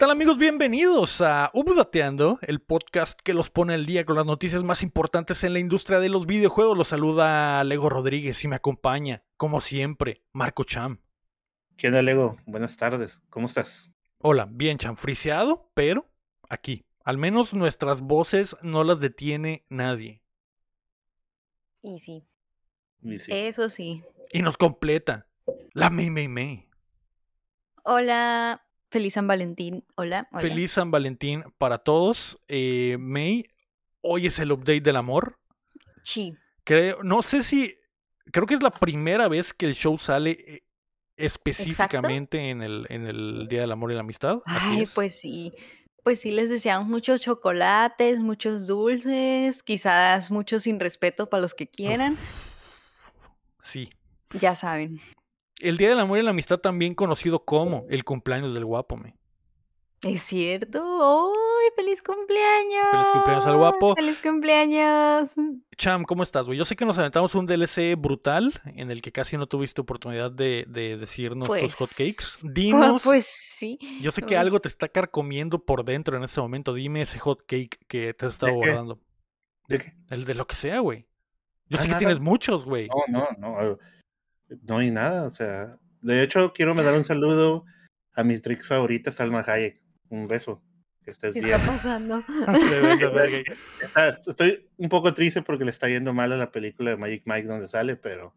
¿Qué tal amigos? Bienvenidos a Updateando, el podcast que los pone al día con las noticias más importantes en la industria de los videojuegos. Los saluda Lego Rodríguez y me acompaña, como siempre, Marco Cham. ¿Qué onda, Lego? Buenas tardes. ¿Cómo estás? Hola, bien chanfriseado, pero aquí. Al menos nuestras voces no las detiene nadie. Y sí, Y sí. eso sí. Y nos completa. La Mei Mei Mei. Hola, feliz San Valentín. Hola. hola. Feliz San Valentín para todos. Eh, May, hoy es el update del amor. Sí. Creo, no sé si. Creo que es la primera vez que el show sale eh, específicamente en el, en el Día del Amor y la Amistad. Así Ay, es. pues sí. Pues sí, les deseamos muchos chocolates, muchos dulces, quizás mucho sin respeto para los que quieran. Sí. Ya saben. El Día del Amor y la Amistad, también conocido como el cumpleaños del guapo, me. Es cierto. ¡Ay, feliz cumpleaños! Feliz cumpleaños al guapo. ¡Feliz cumpleaños! Cham, ¿cómo estás, güey? Yo sé que nos aventamos un DLC brutal en el que casi no tuviste oportunidad de, de decirnos tus Pues, hotcakes. Pues, Dinos. pues sí. Yo sé que algo te está carcomiendo por dentro en este momento. Dime ese hot cake que te has estado ¿De qué? guardando. ¿De qué? El de lo que sea, güey. Yo Ah, sé que tienes muchos, güey. No, no, no. No hay nada. O sea, de hecho, quiero mandar un saludo a mi tricks favorita, Salma Hayek. Un beso. Que estés ¿Qué bien. está pasando? Estoy un poco triste porque le está yendo mal a la película de Magic Mike donde sale, pero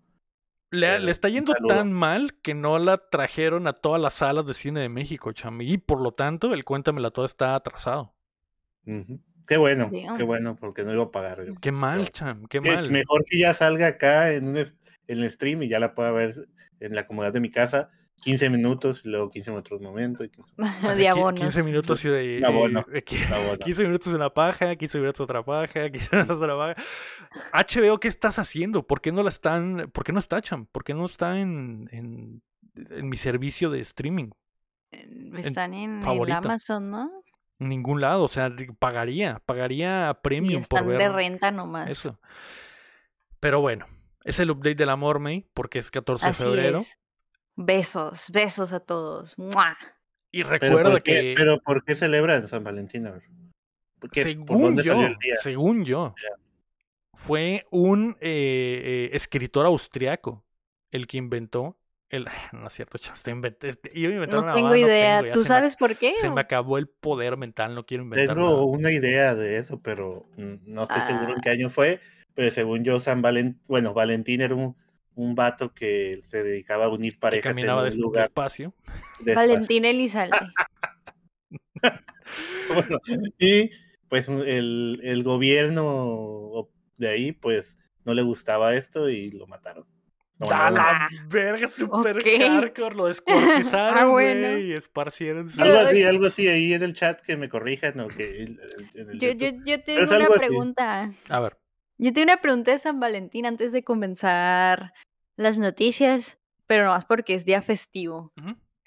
Le, Pero, le está yendo tan mal que no la trajeron a todas las salas de cine de México, Cham. Y por lo tanto, el Cuéntamela Toda está atrasado. qué bueno, Damn. qué bueno, porque no iba a pagar. Qué mal, Cham, qué mal. mejor que ya salga acá en, un, en el stream y ya la pueda ver en la comodidad de mi casa. 15 minutos y luego 15 minutos momento. Y 15 Ajá, de qui- abonos. 15 minutos y de. Un abono, eh, qui- un abono. 15 minutos una paja, 15 minutos otra paja, 15 minutos otra paja. HBO, ¿qué estás haciendo? ¿Por qué no la están, por qué no está, Cham? ¿Por qué no está en, en, en mi servicio de streaming? En- Están en el. Amazon, ¿no? En ningún lado, o sea, pagaría, pagaría premium por están ver de renta nomás. eso. Pero bueno, es el update del amor, May, porque es 14 de febrero. es. Besos, besos a todos. ¡Mua! Y Pero recuerda ¿por, qué, que, pero ¿por qué celebran San Valentín? A ver. ¿Por qué? ¿Por según dónde yo, salió el día? según yo, fue un eh, eh, escritor austriaco el que inventó el... No es cierto, te inventé, inventar No una tengo mamada, no idea. tengo, ya ¿Tú me- sabes por qué? Se o? me acabó el poder mental, no quiero inventar Tengo nada. una idea de eso, pero no estoy seguro en Ah. qué año fue. Pero según yo, San Valentín, bueno, Valentín era un, un vato que se dedicaba a unir Que parejas en caminaba un des- lugar despacio. de Valentín Elizalde. Bueno, y pues el, el gobierno de ahí, pues no le gustaba esto y lo mataron. Lo ¡A la verga! Super Ok. hardcore, lo descuartizaron, Ah, bueno. y esparcieron su- Algo así, algo así, ahí en el chat que me corrijan o que en el- en el Yo, yo, yo tengo una así. pregunta. A ver, Yo tengo una pregunta de San Valentín antes de comenzar las noticias, pero no más porque es día festivo.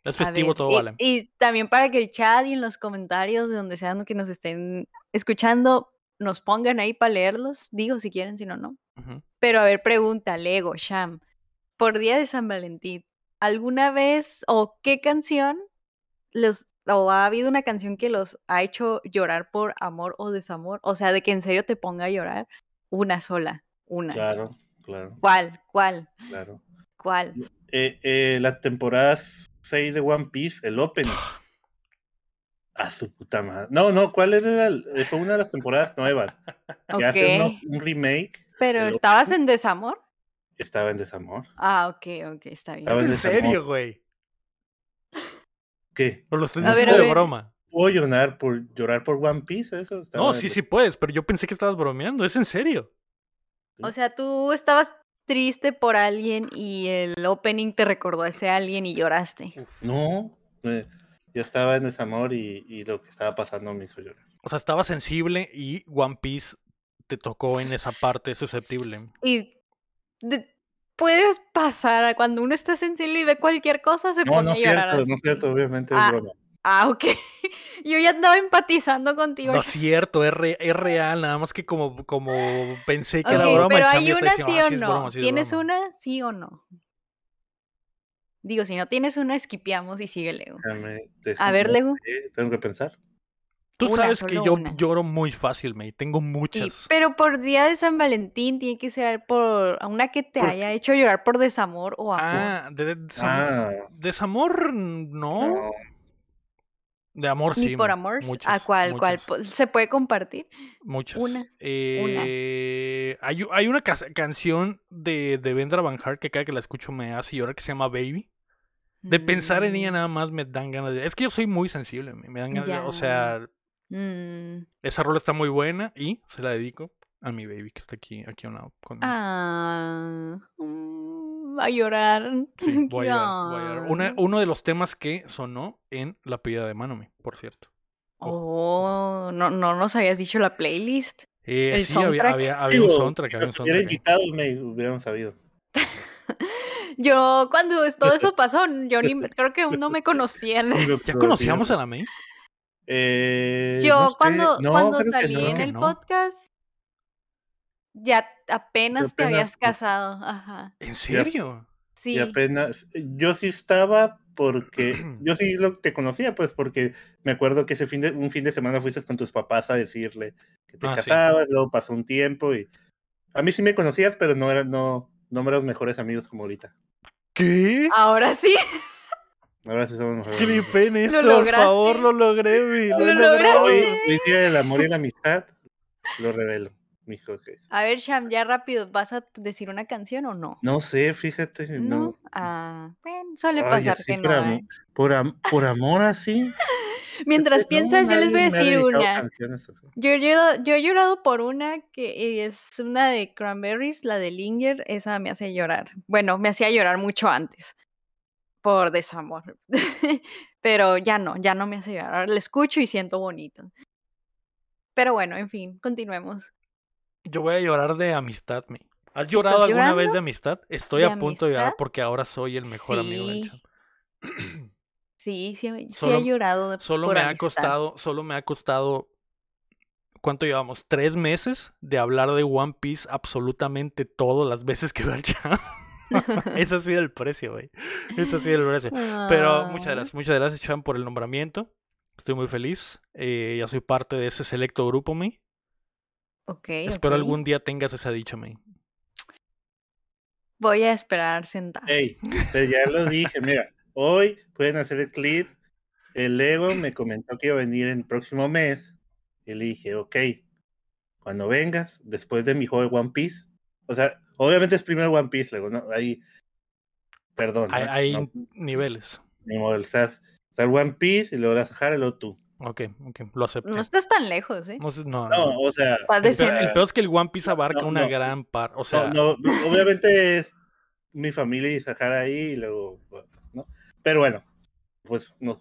es festivo, ver, todo y, vale. y también para que el chat y en los comentarios de donde sean que nos estén escuchando, nos pongan ahí para leerlos. Digo si quieren, si no, no. Pero a ver, pregunta, Lego, Sham. Por día de San Valentín, ¿alguna vez o qué canción los o ha habido una canción que los ha hecho llorar por amor o desamor? O sea, de que en serio te ponga a llorar. Una sola, una. Claro, claro, ¿Cuál? ¿Cuál? claro. ¿Cuál? Eh, eh, la temporada 6 de One Piece, el Open. A su puta madre. No, no, ¿cuál era? el- eh, Fue una de las temporadas nuevas. Que hace uno- un remake. Pero ¿estabas en desamor? Estaba en desamor. Ah, ok, ok, está bien. Estaba ¿Es en serio, güey? ¿Qué? ¿O lo estás A ver, diciendo de ver. broma? ¿Puedo llorar por, llorar por One Piece? Eso No, sí, sí puedes, pero yo pensé que estabas bromeando. ¿Es en serio? O sea, tú estabas triste por alguien y el opening te recordó a ese alguien y lloraste. No, eh, yo estaba en desamor y, y lo que estaba pasando me hizo llorar. O sea, estaba sensible y One Piece te tocó en esa parte susceptible. Y de- puedes pasar a cuando uno está sensible y ve cualquier cosa, se No, pone no a es llorar. cierto, no es cierto, obviamente es Ah, broma. Ah, ok. Yo ya andaba empatizando contigo. No es cierto, es, re- es real, nada más que como, como pensé que Ok, era broma, el pero hay una diciendo, sí "Ah, o sí no. broma, sí es ¿Tienes broma". una sí o no? Digo, si no tienes una, esquipeamos y sigue Lego. A ver, Lego. Tengo que pensar. Tú Una, sabes que yo una. lloro muy fácil, May. Tengo Sí, muchas. pero por día de San Valentín tiene que ser por a una que te ¿Por haya hecho llorar por desamor o amor. Ah, de, de- desam- Ah, desamor, no. no. De amor, Ni sí. por amor. Muchas, ¿A cuál, muchas, ¿Se puede compartir? Muchas. Una, Eh, Hay, hay una ca- canción de, de Vendra Van Hart que cada que la escucho me hace llorar que se llama Baby. De pensar en ella Mm, nada más me dan ganas de... Es que yo soy muy sensible, me me dan ganas de- O sea, mm. esa rola está muy buena y se la dedico a mi baby que está aquí, aquí a un lado conmigo. Ah, mm, a llorar. Sí, voy a llorar, voy a llorar. Una- uno de los temas que sonó en la pedida de Manome, por cierto. Oh, no, no nos habías dicho la playlist. Eh, El sí, había, soundtrack. había, había un Digo, soundtrack, si había un soundtrack. invitado, me hubiéramos sabido. Yo, cuando todo eso pasó, yo ni, creo que aún no me conocían. ¿Ya conocíamos a la May? Eh, Yo no sé, cuando, no, cuando que salí no. en el no. podcast, ya apenas te habías apenas- casado. Ajá. ¿En serio? Sí. Y apenas, yo sí estaba porque, yo sí lo te conocía, pues, porque me acuerdo que ese fin de, un fin de semana fuiste con tus papás a decirle que te Ah, sí. casabas, luego pasó un tiempo y a mí sí me conocías, pero no era, no, no éramos mejores amigos como ahorita. ¿Qué? Ahora sí. Ahora sí somos mejores Clipé amigos. en esto, por lograste. favor, lo logré, mi, lo, Lo lograste. Hoy, hoy día del amor y la amistad, lo revelo, A ver, Sham, ya rápido, ¿vas a decir una canción o no? No sé, fíjate, no. No. Ah, bueno, suele Ay, pasar que por, no. ¿eh? por, am- por amor así. Mientras piensas, yo les voy a decir una. Yo llorado, yo he llorado por una que es una de Cranberries, la de Linger, esa me hace llorar. Bueno, me hacía llorar mucho antes, por desamor. Pero ya no, ya no me hace llorar. Ahora la escucho y siento bonito. Pero bueno, en fin, continuemos. Yo voy a llorar de amistad, mi. ¿Has llorado alguna vez de amistad? Estoy ¿De a punto de llorar porque ahora soy el mejor amigo del Sí. chat. Sí, sí, sí Solo- he llorado de- Solo por me ha costado, solo me ha costado, ¿cuánto llevamos? ¿Tres meses de hablar de One Piece absolutamente todas las veces que veo al chat? Ese ha sido el precio, güey. Ese ha sido el precio. Pero muchas Ah, gracias, muchas gracias, Chan, por el nombramiento. Estoy muy feliz. Eh, ya soy parte de ese selecto grupo, mi. Ok, Espero algún día tengas esa dicha, mi. Voy a esperar sentada. Ey, pero ya lo dije, mira, hoy pueden hacer el clip. El Lego me comentó que iba a venir el próximo mes. Y le dije, ok, cuando vengas, después de mi juego de One Piece. O sea, obviamente es primero One Piece, Lego, ¿no? Ahí, perdón. Hay, ¿no? hay No, niveles. ni modo, o sea, está el One Piece y luego la Sahara y luego tú. Ok, ok, lo acepto. No estás tan lejos, ¿eh? No, no, No, no. o sea, El peor, es que el One Piece abarca no, una no. gran parte. O no, sea, no, no, obviamente es mi familia y Sahara ahí y luego, bueno, ¿no? Pero bueno, pues no,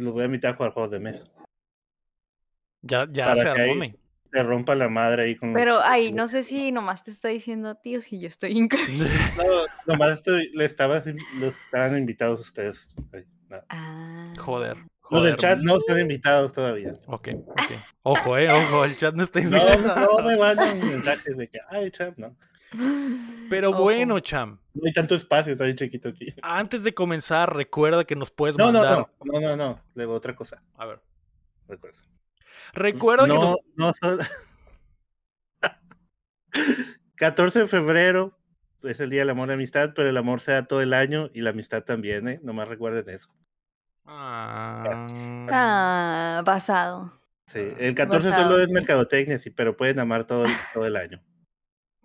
los voy a invitar a jugar juegos de mesa. ya, ya para se que armó. Se rompa la madre ahí con Pero, ay, no sé si nomás te está diciendo a ti o si yo estoy increíble. No, nomás estoy, le estabas, los estaban invitados ustedes. Ay. Ah. Joder. Los del chat no están invitados todavía. Ok, ok. Ojo, eh, ojo, el chat no está No, invitado. no me mandan mensajes de que, ay, chat, no. Pero Ojo. bueno, Cham, No hay tanto espacio, está bien chiquito aquí. antes de comenzar, recuerda que nos puedes No, no, mandar. no, no, no, no. Luego otra cosa. A ver. Recuerda. Recuerda que no, nos. no solo. 14 de febrero es el Día del Amor y la Amistad, pero el amor se da todo el año y la amistad también, ¿eh? Nomás recuerden eso. Ah, Ah, basado. Sí, el 14 Basado, solo es sí. mercadotecnia, sí, pero pueden amar todo el, todo el año.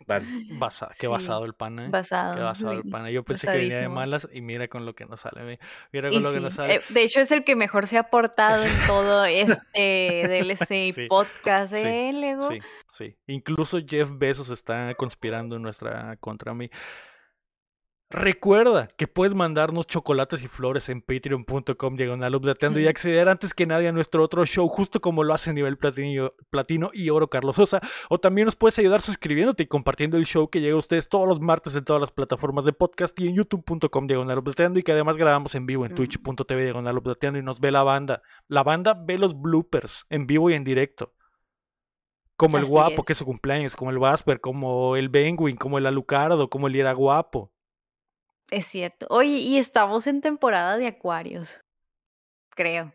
Van. basa- qué Sí, basado el pan, eh. Basado. Qué basado el pan. Yo pensé que venía de basadísimo. malas y mira con lo que nos sale. mi- Mira Y con lo que nos sale. eh, de hecho es el que mejor se ha portado en todo este DLC podcast, sí, ¿eh, Lego? Sí, sí. Incluso Jeff Bezos está conspirando en nuestra contra mí. Recuerda que puedes mandarnos chocolates y flores en patreon.com diagonal updateando y acceder antes que nadie a nuestro otro show, justo como lo hace nivel platino, platino y oro Carlos Sosa. O también nos puedes ayudar suscribiéndote y compartiendo el show que llega a ustedes todos los martes en todas las plataformas de podcast y en youtube.com diagonal updateando y que además grabamos en vivo en twitch.tv diagonal updateando y nos ve la banda. La banda ve los bloopers en vivo y en directo. Como el Así guapo, es. que es su cumpleaños, como el Vasper, como el Benguin, como el Alucardo, como el Ira Guapo. Es cierto. Oye, y estamos en temporada de acuarios. Creo.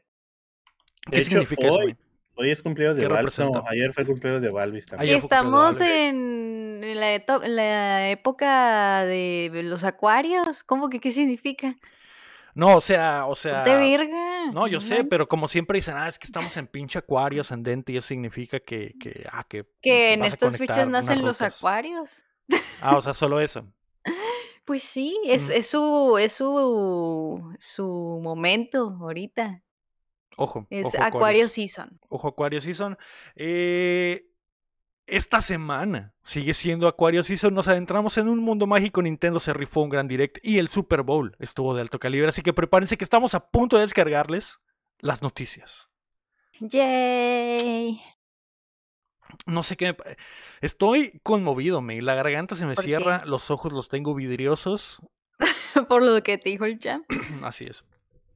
¿Qué De hecho, significa eso? hoy, güey? hoy es cumpleaños de ¿Qué Valvis. No, ayer fue el cumpleaños de Valvis también. Estamos de en, la, eto- en la época de los acuarios. ¿Cómo que qué significa? No, o sea, o sea. verga. No, yo sé, pero como siempre dicen, ah, es que estamos en pinche acuario ascendente y eso significa que, que, ah, que Que en estas fechas nacen los acuarios. Ah, o sea, solo eso. Pues sí, es, Mm. es su, es su, su momento ahorita. Ojo, Es ojo, Acuario Aquarius. Season. Ojo, Aquario Season. Eh, esta semana sigue siendo Aquario Season. Nos adentramos en un mundo mágico. Nintendo se rifó un gran direct y el Super Bowl estuvo de alto calibre. Así que prepárense que estamos a punto de descargarles las noticias. Yay. No sé qué. me Estoy conmovido, me. La garganta se me cierra, los ojos los tengo vidriosos. Por lo que te dijo el champ. Así es.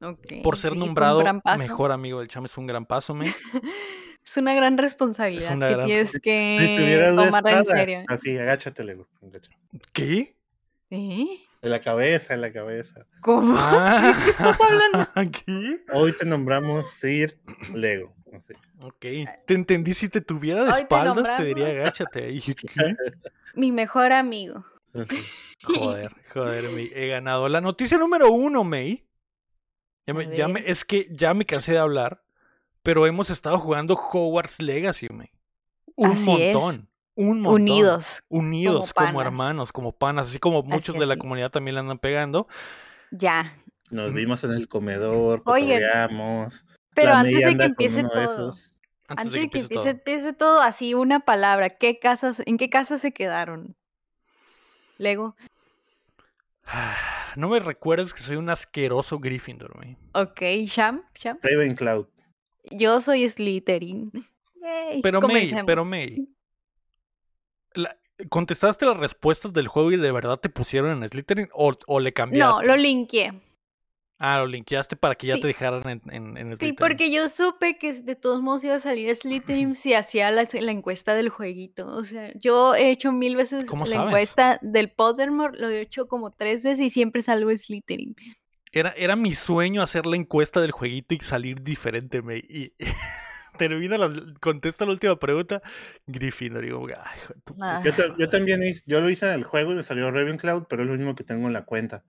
Ok, Por ser sí, nombrado mejor amigo del Cham es un gran paso, me. Es una gran responsabilidad una que gran- tienes Si que tuvieras una tomar en serio. Así, agáchate, Lego. agacha. ¿Qué? ¿Eh? De la cabeza, en la cabeza. ¿Cómo? Ah, ¿De qué estás hablando? ¿Qué? Hoy te nombramos Sir Lego. Así. Ok, te entendí. Si te tuviera de Hoy espaldas, te diría agáchate. Y dije, ¿qué? Mi mejor amigo. Joder, joder, May. He ganado. La noticia número uno, May. Ya me- ya me- es que ya me cansé de hablar, pero hemos estado jugando Hogwarts Legacy, May. Un Así es. montón. Un montón. Unidos. Unidos como, hermanos, como panas, así como muchos Así, de la así. comunidad también le andan pegando. Ya. Nos Mm. vimos en el comedor, cotorreamos. Pero La antes de que empiece de todo. esos. Antes, Antes de que empiece empiece, todo. empiece todo, así una palabra. ¿Qué casas, ¿En qué casa se quedaron? Lego. No me recuerdes que soy un asqueroso Gryffindor, May. Ok, Sham, Sham. Ravencloud. Yo soy Slytherin. Yay, Pero May, pero May. la- ¿Contestaste las respuestas del juego y de verdad te pusieron en Slytherin o, o le No, cambiaste? lo linkeé. Ah, lo linkeaste para que ya Sí. te dejaran en, en, en Sí, Slytherin. porque yo supe que de todos modos iba a salir Slytherin si hacía la, la encuesta del jueguito. O sea, yo he hecho mil veces ¿Cómo la sabes? encuesta del Pottermore, lo he hecho como tres veces y siempre salgo Slytherin. Era, era mi sueño hacer la encuesta del jueguito y salir diferente, May. Y termina la, contesta la última pregunta, Gryffindor. Digo, ay, Ah. Yo, yo también hice- yo lo hice en el juego y me salió Ravencloud, pero es lo mismo que tengo en la cuenta.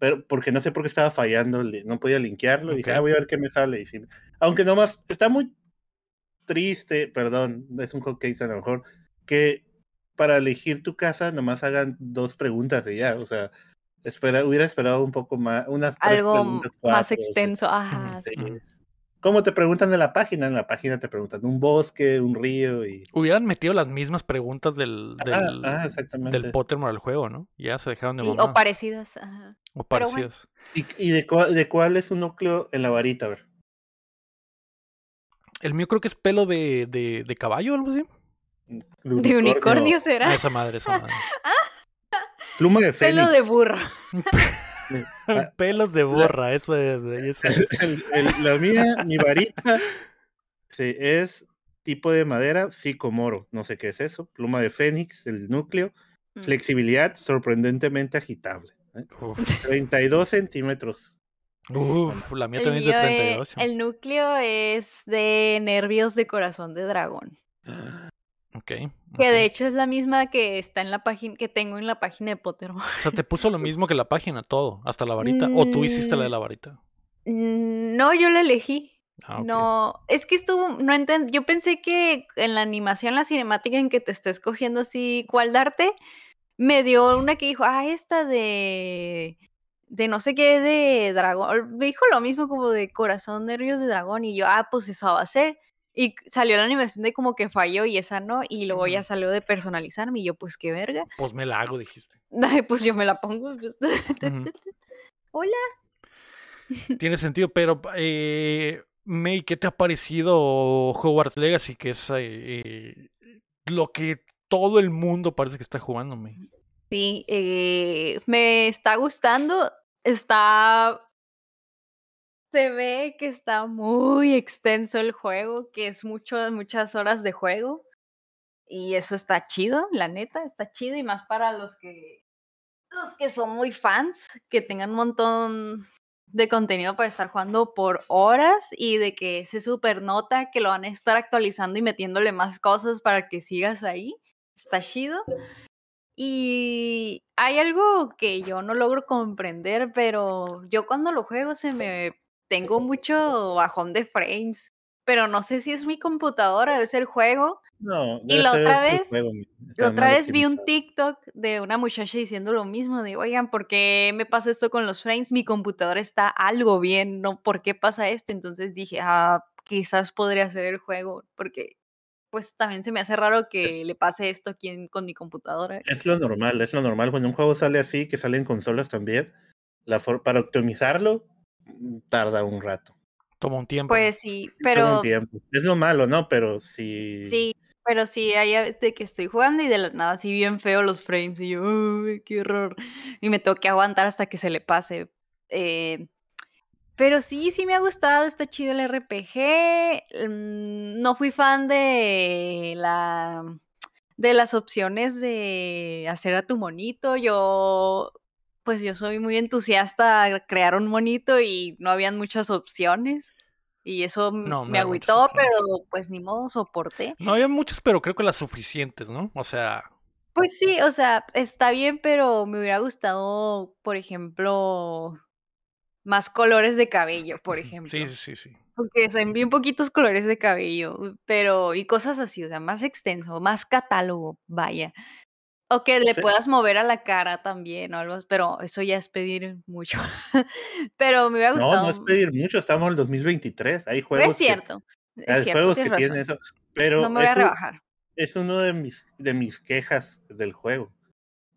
Pero porque no sé por qué estaba fallando, no podía linkearlo. Y dije, ah, voy a ver qué me sale. Y sí, aunque nomás está muy triste, perdón, es un hot case a lo mejor, que para elegir tu casa nomás hagan dos preguntas y ya. O sea, espera, hubiera esperado un poco más, unas tres preguntas, más cuatro, sí. extenso. Ajá. Sí. Ujú. ¿Cómo te preguntan de la página? En la página te preguntan un bosque, un río y. Hubieran metido las mismas preguntas del, Ah, del, ah, exactamente. del Pottermore al juego, ¿no? Ya se dejaron de Sí, o parecidas. Ajá. O bueno. parecidas. ¿Y, y de, cua- de cuál es un núcleo en la varita? A ver. El mío creo que es pelo de, de, de caballo o algo así. De unicornio será. esa madre, esa madre. Pluma de fénix. Pelo de burro. Ah. Pelos de borra, eso es. eso es. El- el- la mía, mi varita, sí, es tipo de madera psicomoro. No sé qué es eso. Pluma de fénix, el núcleo. Mm. Flexibilidad sorprendentemente agitable. ¿Eh? Uf, 32 centímetros. uf, la mía El, también es de mío es- 38. el núcleo es de nervios de corazón de dragón. Ok. Que de hecho es la misma que está en la página, que tengo en la página de Pottermore. O sea, te puso lo mismo que la página, todo, hasta la varita. O tú hiciste la de la varita. Mm, No, yo la elegí. Ah. No, es que estuvo, no enten- yo pensé que en la animación, la cinemática en que te está escogiendo así cuál darte, me dio una que dijo, ah, esta de, de no sé qué, de dragón, me dijo lo mismo como de corazón, nervios de dragón, y yo, ah, pues eso va a ser. Y salió la animación de como que falló y esa no, y luego ya salió de personalizarme, y yo, pues qué verga. Pues me la hago, dijiste. Ay, pues yo me la pongo. Hola. Tiene sentido, pero eh, May, ¿qué te ha parecido Hogwarts Legacy? Que es eh, eh, lo que todo el mundo parece que está jugando, May. Sí, eh, me está gustando. Está. Se ve que está muy extenso el juego, que es mucho, muchas horas de juego. Y eso está chido, la neta, está chido. Y más para los que los que son muy fans, que tengan un montón de contenido para estar jugando por horas y de que se super nota que lo van a estar actualizando y metiéndole más cosas para que sigas ahí. Está chido. Y hay algo que yo no logro comprender, pero yo cuando lo juego se me tengo mucho bajón de frames, pero no sé si es mi computadora, es el juego. No, y la otra vez, la otra vez vi un TikTok de una muchacha diciendo lo mismo, de, oigan, ¿por qué me pasa esto con los frames? Mi computadora está algo bien, ¿no? ¿Por qué pasa esto? Entonces dije, ah, quizás podría ser el juego, porque pues también se me hace raro que le pase esto aquí con mi computadora. Es lo normal, es lo normal. Cuando un juego sale así, que sale en consolas también, la para optimizarlo mm, tarda un rato. Toma un tiempo. Pues sí, pero... Toma un tiempo. Es lo malo, ¿no? Pero sí... Sí, pero sí, hay de que estoy jugando y de la nada así bien feo los frames y yo, uy, qué horror. Y me tengo que aguantar hasta que se le pase. Eh, pero sí, sí me ha gustado, está chido el RPG. Mm, no fui fan de la de las opciones de hacer a tu monito. Yo pues yo soy muy entusiasta a crear un monito y no habían muchas opciones. Y eso me agüitó, pero pues ni modo, soporté. No había muchas, pero creo que las suficientes, ¿no? O sea. Pues sí, o sea, está bien, pero me hubiera gustado, por ejemplo, más colores de cabello, por ejemplo. Sí, sí, sí. Porque son bien poquitos colores de cabello, pero y cosas así, o sea, más extenso, más catálogo, vaya. O que le puedas mover a la cara también o algo, pero eso ya es pedir mucho. pero me hubiera gustado. No, no es pedir mucho, estamos en el 2023, hay juegos. Es cierto. Que, hay juegos que tienen eso, pero. No me voy a rebajar. Es uno de mis, de mis quejas del juego.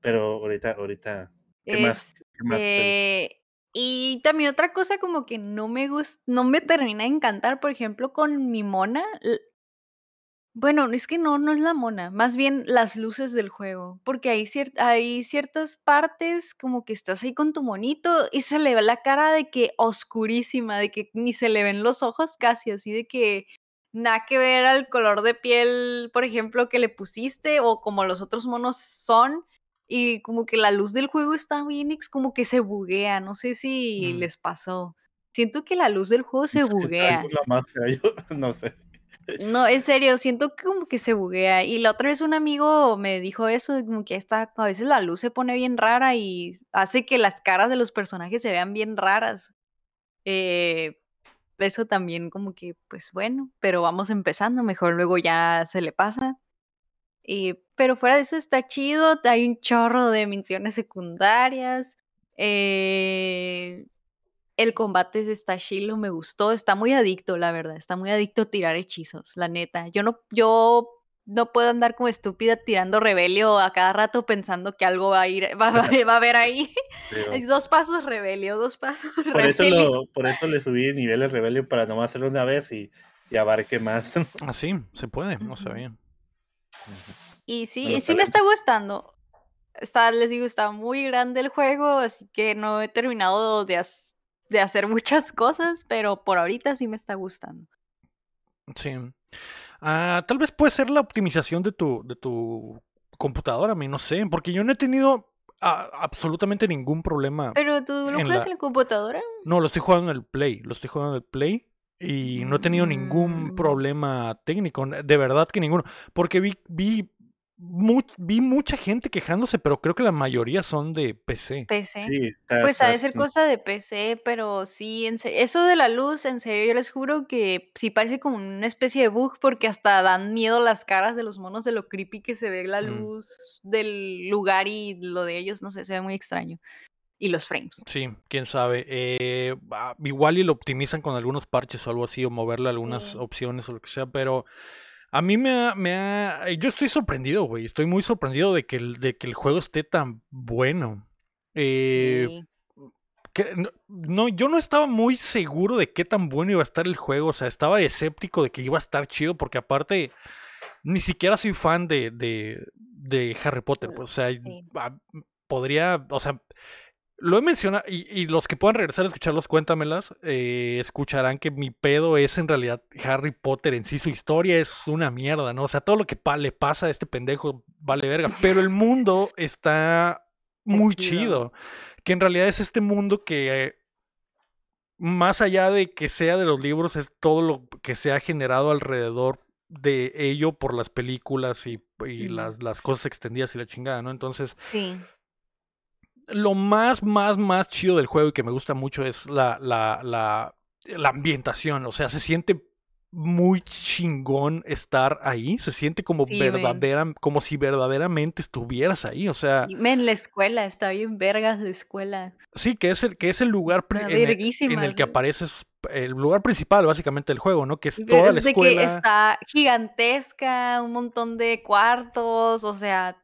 Pero ahorita, ahorita, ¿qué más? ¿Qué más eh, y también otra cosa como que no me gusta, no me termina de encantar, por ejemplo, con mi mona. Bueno, es que no, no es la mona, más bien las luces del juego, porque hay, hay ciertas partes como que estás ahí con tu monito y se le ve la cara de que oscurísima, de que ni se le ven los ojos casi, así de que nada que ver al color de piel, por ejemplo, que le pusiste o como los otros monos son y como que la luz del juego está bien, como que se buguea, no sé si mm. les pasó. Siento que la luz del juego se buguea. no sé. No, en serio, siento que como que se buguea. Y la otra vez un amigo me dijo eso, como que está, a veces la luz se pone bien rara y hace que las caras de los personajes se vean bien raras. Eh, eso también como que, pues bueno, pero vamos empezando, mejor luego ya se le pasa. Y, pero fuera de eso está chido, hay un chorro de misiones secundarias. Eh, el combate de Stashilo me gustó, está muy adicto, la verdad, está muy adicto a tirar hechizos, la neta. Yo no, yo no puedo andar como estúpida tirando rebelio a cada rato pensando que algo va a ir, va, a haber ahí. dos pasos rebelio, dos pasos por Eso por eso le subí niveles rebelio para nomás hacerlo una vez y, y abarque más. Así, ah, se puede, no sabía. Y sí, sí me está gustando. Está, les digo, está muy grande el juego, así que no he terminado de, de hacer muchas cosas, pero por ahorita sí me está gustando. Sí. Ah, tal vez puede ser la optimización de tu, de tu computadora, mí no sé, porque yo no he tenido absolutamente ningún problema. ¿Pero tú lo juegas en la computadora? No, lo estoy jugando en el Play, lo estoy jugando en el Play y no he tenido ningún mm. problema técnico, de verdad que ninguno, porque vi, vi vi mucha gente quejándose, pero creo que la mayoría son de PC. PC. pues ha de ser cosa de PC, pero sí, eso de la luz, en serio, yo les juro que sí parece como una especie de bug porque hasta dan miedo las caras de los monos de lo creepy que se ve la mm. luz del lugar y lo de ellos, no sé, se ve muy extraño. Y los frames. Sí, quién sabe. Eh, igual y lo optimizan con algunos parches o algo así, o moverle algunas opciones o lo que sea, pero a mí me ha, me ha, Yo estoy sorprendido, güey. Estoy muy sorprendido de que el, de que el juego esté tan bueno. Eh, no, yo no estaba muy seguro de qué tan bueno iba a estar el juego. O sea, estaba escéptico de que iba a estar chido. Porque aparte, ni siquiera soy fan de, de, de Harry Potter. Pues, o sea, podría. O sea, lo he mencionado, y, los que puedan regresar a escucharlos, cuéntamelas, eh, escucharán que mi pedo es en realidad Harry Potter en sí, su historia es una mierda, ¿no? O sea, todo lo que le pasa a este pendejo vale verga, pero el mundo está muy chido. chido. Que en realidad es este mundo que, eh, más allá de que sea de los libros, es todo lo que se ha generado alrededor de ello por las películas y, y las, las cosas extendidas y la chingada, ¿no? Entonces, Sí. Lo más, más, más chido del juego y que me gusta mucho es la, la, la, la ambientación. O sea, se siente muy chingón estar ahí. Se siente como Sí, verdadera, como si verdaderamente estuvieras ahí. O sea, Sí, men, la escuela, está bien vergas la escuela. sí, que es el, que es el lugar en, el, en el que apareces, el lugar principal, básicamente, del juego, ¿no? Que es toda la escuela. que está gigantesca, un montón de cuartos, o sea,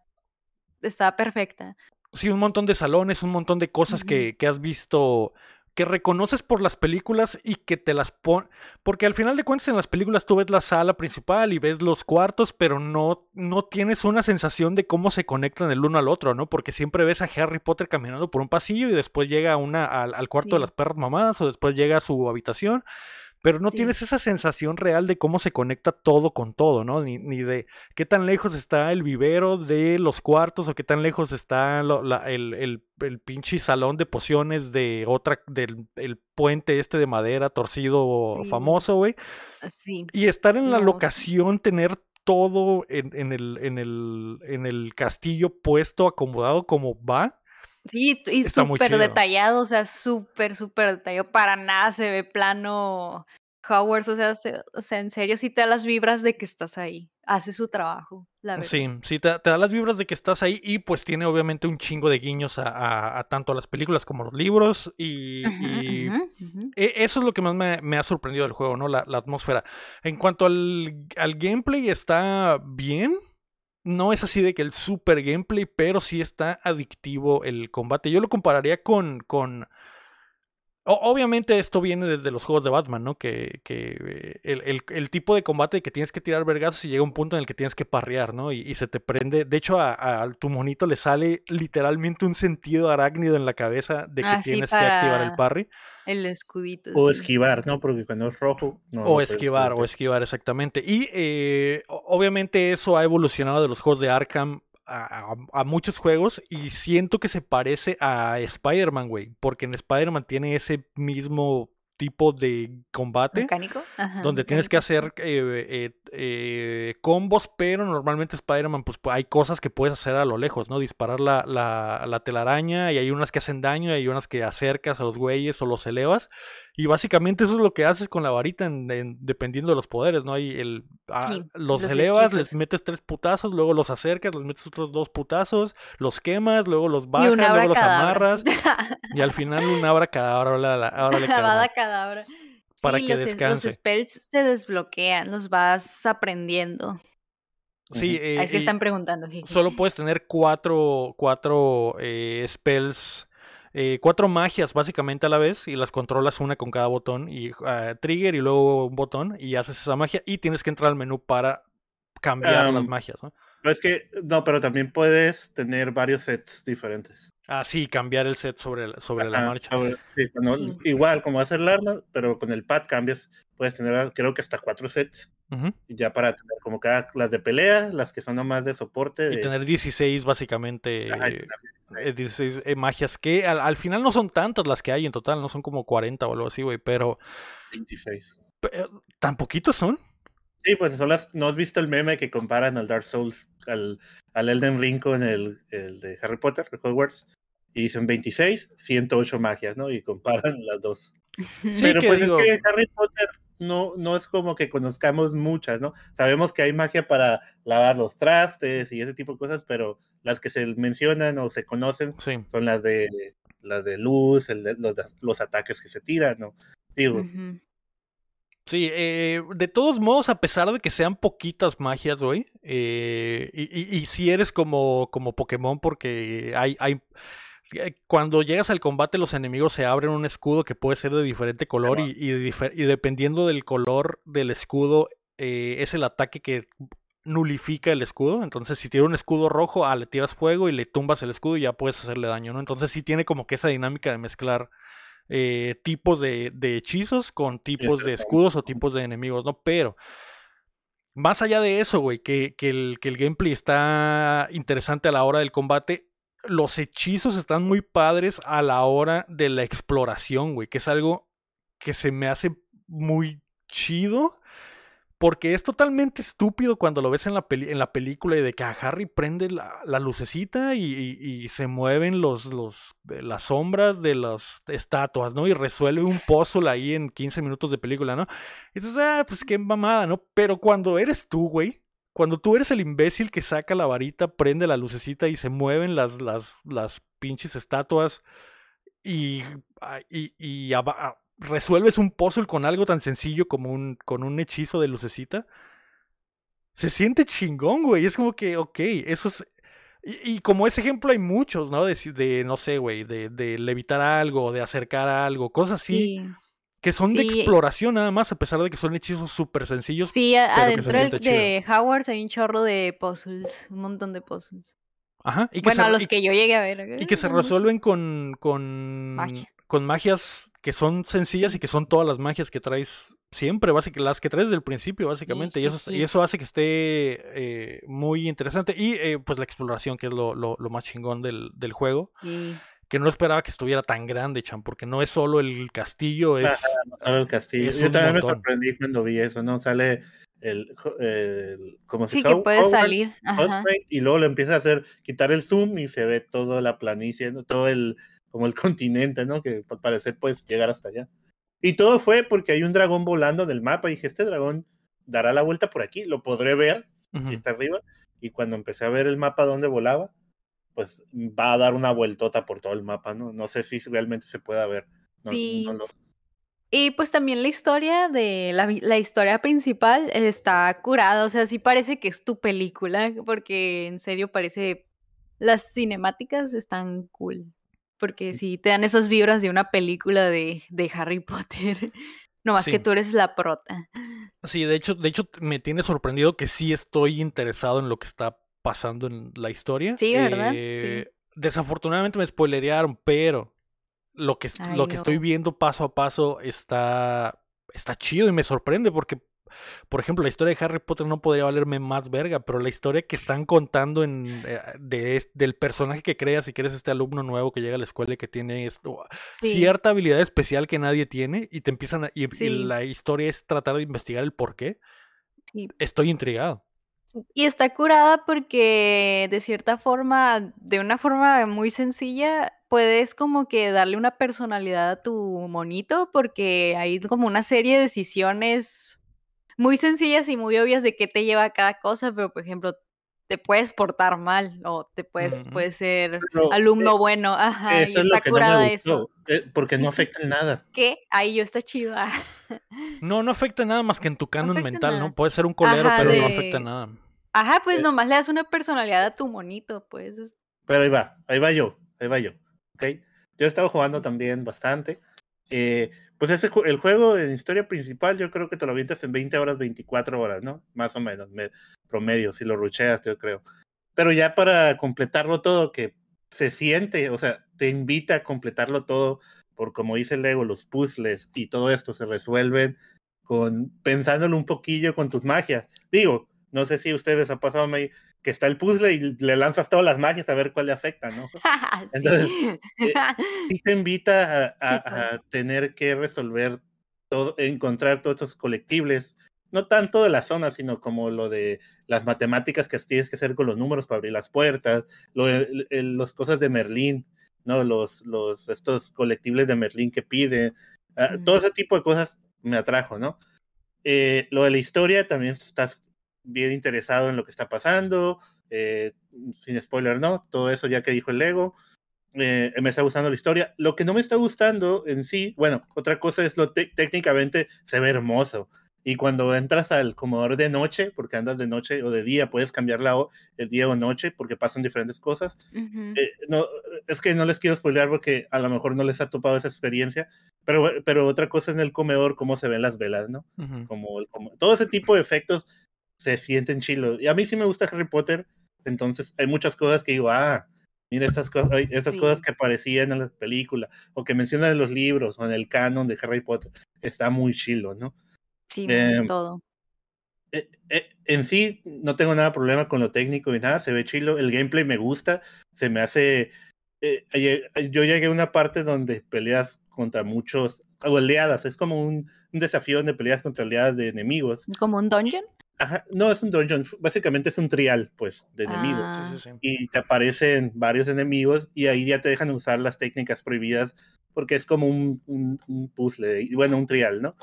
está perfecta. Sí, un montón de salones, un montón de cosas que, que has visto, que reconoces por las películas y que te las pon... Porque al final de cuentas en las películas tú ves la sala principal y ves los cuartos, pero no, no tienes una sensación de cómo se conectan el uno al otro, ¿no? Porque siempre ves a Harry Potter caminando por un pasillo y después llega una, al, al cuarto de las perras mamadas o después llega a su habitación. Pero no Sí. tienes esa sensación real de cómo se conecta todo con todo, ¿no? Ni, ni de qué tan lejos está el vivero de los cuartos o qué tan lejos está lo- la- el, el, el pinche salón de pociones de otra, del el puente este de madera torcido Sí. famoso, güey. Sí. Y estar en la No, locación, tener todo en, en el, en, el, en el castillo puesto, acomodado como va. Sí, y súper detallado, o sea, súper, súper detallado. Para nada se ve plano Hogwarts, o sea, se- o sea, en serio sí te da las vibras de que estás ahí. Hace su trabajo, la verdad. Sí, sí, te, te da las vibras de que estás ahí y pues tiene obviamente un chingo de guiños a, a- a tanto las películas como los libros y, e- eso es lo que más me, me ha sorprendido del juego, ¿no? La, la atmósfera. En cuanto al, al gameplay, está bien. No es así de que el super gameplay, pero sí está adictivo el combate. Yo lo compararía con... con... o- obviamente esto viene desde los juegos de Batman, ¿no? Que, que eh, el, el- el tipo de combate que tienes que tirar vergazos y llega un punto en el que tienes que parrear, ¿no? Y, y se te prende... De hecho, a, a tu monito le sale literalmente un sentido arácnido en la cabeza de que Ah, sí, tienes que activar el parry. El escudito. O sí. esquivar, ¿no? Porque cuando es rojo. No, O esquivar, o esquivar, exactamente. Y eh, obviamente eso ha evolucionado de los juegos de Arkham a, a- a muchos juegos y siento que se parece a Spider-Man, güey, porque en Spider-Man tiene ese mismo tipo de combate ¿Mecánico? Ajá, donde tienes que hacer eh, eh, eh, combos, pero normalmente Spider-Man, pues hay cosas que puedes hacer a lo lejos, ¿no? Disparar la, la, la telaraña y hay unas que hacen daño y hay unas que acercas a los güeyes o los elevas. Y básicamente eso es lo que haces con la varita en- en- dependiendo de los poderes, ¿no? Hay el, ah, Sí, los, los elevas, les metes tres putazos, luego los acercas, les metes otros dos putazos, los quemas, luego los bajas, luego los amarras y al final un órale, órale, carnal. Avada cadabra. Para sí, que los, descanse. los spells se desbloquean, los vas aprendiendo. Sí, Ujú. eh, Ahí se y- están preguntando. Solo puedes tener cuatro, cuatro eh, spells, eh, cuatro magias básicamente a la vez y las controlas una con cada botón y ah, trigger y luego un botón y haces esa magia y tienes que entrar al menú para cambiar las Am, magias, ¿no? No, es que, no, pero también puedes tener varios sets diferentes. Ah, sí, cambiar el set sobre, la- sobre la marcha. sobre- sí, cuando- Sí. Igual, como hacer el arma, pero con el pad cambias. Puedes tener, creo que hasta cuatro sets. Ya para tener como cada, las de pelea, las que son nomás de soporte. Y tener 16 básicamente, Ajá, y eh, tener- eh, 16 eh, magias que al, al final no son tantas las que hay en total, no son como 40 o algo así, güey, pero 26. eh, tan poquitos son. Sí, pues son las, ¿no has visto el meme que comparan al Dark Souls, al, al Elden Ring con el, el de Harry Potter, el Hogwarts? Y dicen 26, 108 magias, ¿no? Y comparan las dos. Sí, Pero pues digo- es que Harry Potter no, no es como que conozcamos muchas, ¿no? Sabemos que hay magia para lavar los trastes y ese tipo de cosas, pero las que se mencionan o se conocen Sí. son las de las de luz, el de- los, los ataques que se tiran, ¿no? Digo, Ujú. Sí, eh, de todos modos, a pesar de que sean poquitas magias, güey, eh, y, y- y si eres como, como Pokémon, porque hay, hay, eh, cuando llegas al combate, los enemigos se abren un escudo que puede ser de diferente color y, y, difer- y dependiendo del color del escudo, eh, es el ataque que nulifica el escudo. Entonces, si tiene un escudo rojo, ah, le tiras fuego y le tumbas el escudo y ya puedes hacerle daño, ¿no? Entonces, sí tiene como que esa dinámica de mezclar eh, tipos de, de hechizos con tipos de escudos o tipos de enemigos, ¿no? Pero, más allá de eso, güey, que, que el, que el gameplay está interesante a la hora del combate, los hechizos están muy padres a la hora de la exploración, güey, que es algo que se me hace muy chido. Porque es totalmente estúpido cuando lo ves en la, en la película y de que a Harry prende la, lucecita y, se mueven los, los, las sombras de las estatuas, ¿no? Y resuelve un puzzle ahí en 15 minutos de película, ¿no? Y dices, ah, pues qué mamada, ¿no? Pero cuando eres tú, güey, cuando tú eres el imbécil que saca la varita, prende la lucecita y se mueven las, las, las pinches estatuas y, ah, y, y ah, resuelves un puzzle con algo tan sencillo como un, con un hechizo de lucecita, se siente chingón, güey. Es como que, ok, eso es... Y, como ese ejemplo hay muchos, ¿no? De, de no sé, güey, de, de, levitar algo, de acercar algo, cosas así que son de exploración nada más, a pesar de que son hechizos súper sencillos. Sí, adentro de Howard hay un chorro de puzzles, un montón de puzzles. Ajá. Y que bueno, a los que yo llegué a ver. Y que se resuelven con, con, con magias que son sencillas y que son todas las magias que traes siempre, básicamente, las que traes desde el principio, básicamente. y, eso, y eso hace que esté eh, muy interesante. Y eh, pues la exploración, que es lo, lo, lo más chingón del, del juego. Sí que no esperaba que estuviera tan grande, Chan, porque no es solo el castillo, es. no solo el castillo. Yo también me sorprendí cuando vi eso, ¿no? Sale el, como si sí, que puede salir y luego le empieza a hacer quitar el zoom y se ve toda la planicie todo el como el continente no que al parecer puedes llegar hasta allá y todo fue porque hay un dragón volando en el mapa y dije este dragón dará la vuelta por aquí lo podré ver si está arriba y cuando empecé a ver el mapa donde volaba pues va a dar una vueltota por todo el mapa, ¿no? No sé si realmente se pueda ver. sí. Y pues también la historia de la, la, historia principal está curada, o sea, sí parece que es tu película, porque en serio parece las cinemáticas están cool, porque sí te dan esas vibras de una película de, de Harry Potter. No más que tú eres la prota. Sí, de hecho, de hecho me tiene sorprendido que sí estoy interesado en lo que está pasando en la historia. Sí, ¿verdad? Eh, desafortunadamente me spoilerearon, pero lo que, lo que estoy viendo paso a paso está, está chido y me sorprende porque, por ejemplo, la historia de Harry Potter no podría valerme más verga, pero la historia que están contando en, eh, de, del personaje que creas y que eres este alumno nuevo que llega a la escuela y que tiene esto, cierta habilidad especial que nadie tiene y te empiezan y, la historia es tratar de investigar el por qué. Estoy intrigado. Y está curada porque de cierta forma, de una forma muy sencilla, puedes como que darle una personalidad a tu monito porque hay como una serie de decisiones muy sencillas y muy obvias de qué te lleva cada cosa, pero por ejemplo, te puedes portar mal o te puedes, puedes ser alumno eh, bueno. Ajá, eso es lo que no me gustó, eh, porque no afecta en nada. ¿Qué? Ahí yo está chido. Ah. no, no afecta nada más que en tu canon mental, ¿no? Puede ser un colero, pero no afecta nada. Ajá, pues eh nomás le das una personalidad a tu monito, pues. Pero ahí va, ahí va yo, ahí va yo. ¿Ok? Yo he estado jugando también bastante. Eh, pues ese, el juego en historia principal yo creo que te lo avientas en 20 horas, 24 horas, ¿no? Más o menos, promedio, si lo rucheas, yo creo. Pero ya para completarlo todo, que se siente, o sea, te invita a completarlo todo, por como dice Lego, los puzzles y todo esto se resuelven con pensándolo un poquillo con tus magias. Digo, no sé si ustedes ha pasado que está el puzzle y le lanzas todas las magias a ver cuál le afecta, ¿no? Entonces, sí. Eh, te invita a, tener que resolver todo, encontrar todos estos colectibles, no tanto de la zona, sino como lo de las matemáticas que tienes que hacer con los números para abrir las puertas, lo las cosas de Merlín, ¿no? Los, los, estos colectibles de Merlín que pide, ah, todo ese tipo de cosas me atrajo, ¿no? Eh, lo de la historia también estás bien interesado en lo que está pasando, eh, sin spoiler, ¿no? Todo eso ya que dijo el Lego. Eh, me está gustando la historia. Lo que no me está gustando en sí, bueno, otra cosa es lo técnicamente se ve hermoso. Y cuando entras al comedor de noche, porque andas de noche o de día, puedes cambiar la, el día o noche porque pasan diferentes cosas. Eh, no, es que no les quiero spoilear porque a lo mejor no les ha topado esa experiencia, pero, pero otra cosa en el comedor, cómo se ven las velas, ¿no? como, como, todo ese tipo de efectos se sienten chilos. Y a mí sí me gusta Harry Potter, entonces hay muchas cosas que digo, ah, mira estas cosas, estas cosas que aparecían en la película, o que mencionan en los libros, o en el canon de Harry Potter, está muy chilo, ¿no? Sí, em, todo. eh, eh, en sí no tengo nada problema con lo técnico ni nada, se ve chilo, el gameplay me gusta, se me hace... Eh, yo llegué a una parte donde peleas contra muchos oleadas, es como un, un desafío donde peleas contra oleadas de enemigos. ¿Como un dungeon? Ajá, no es un dungeon, básicamente es un trial, pues, de enemigos. Ah. Y te aparecen varios enemigos y ahí ya te dejan usar las técnicas prohibidas porque es como un, un, un puzzle, y bueno, un trial, ¿no?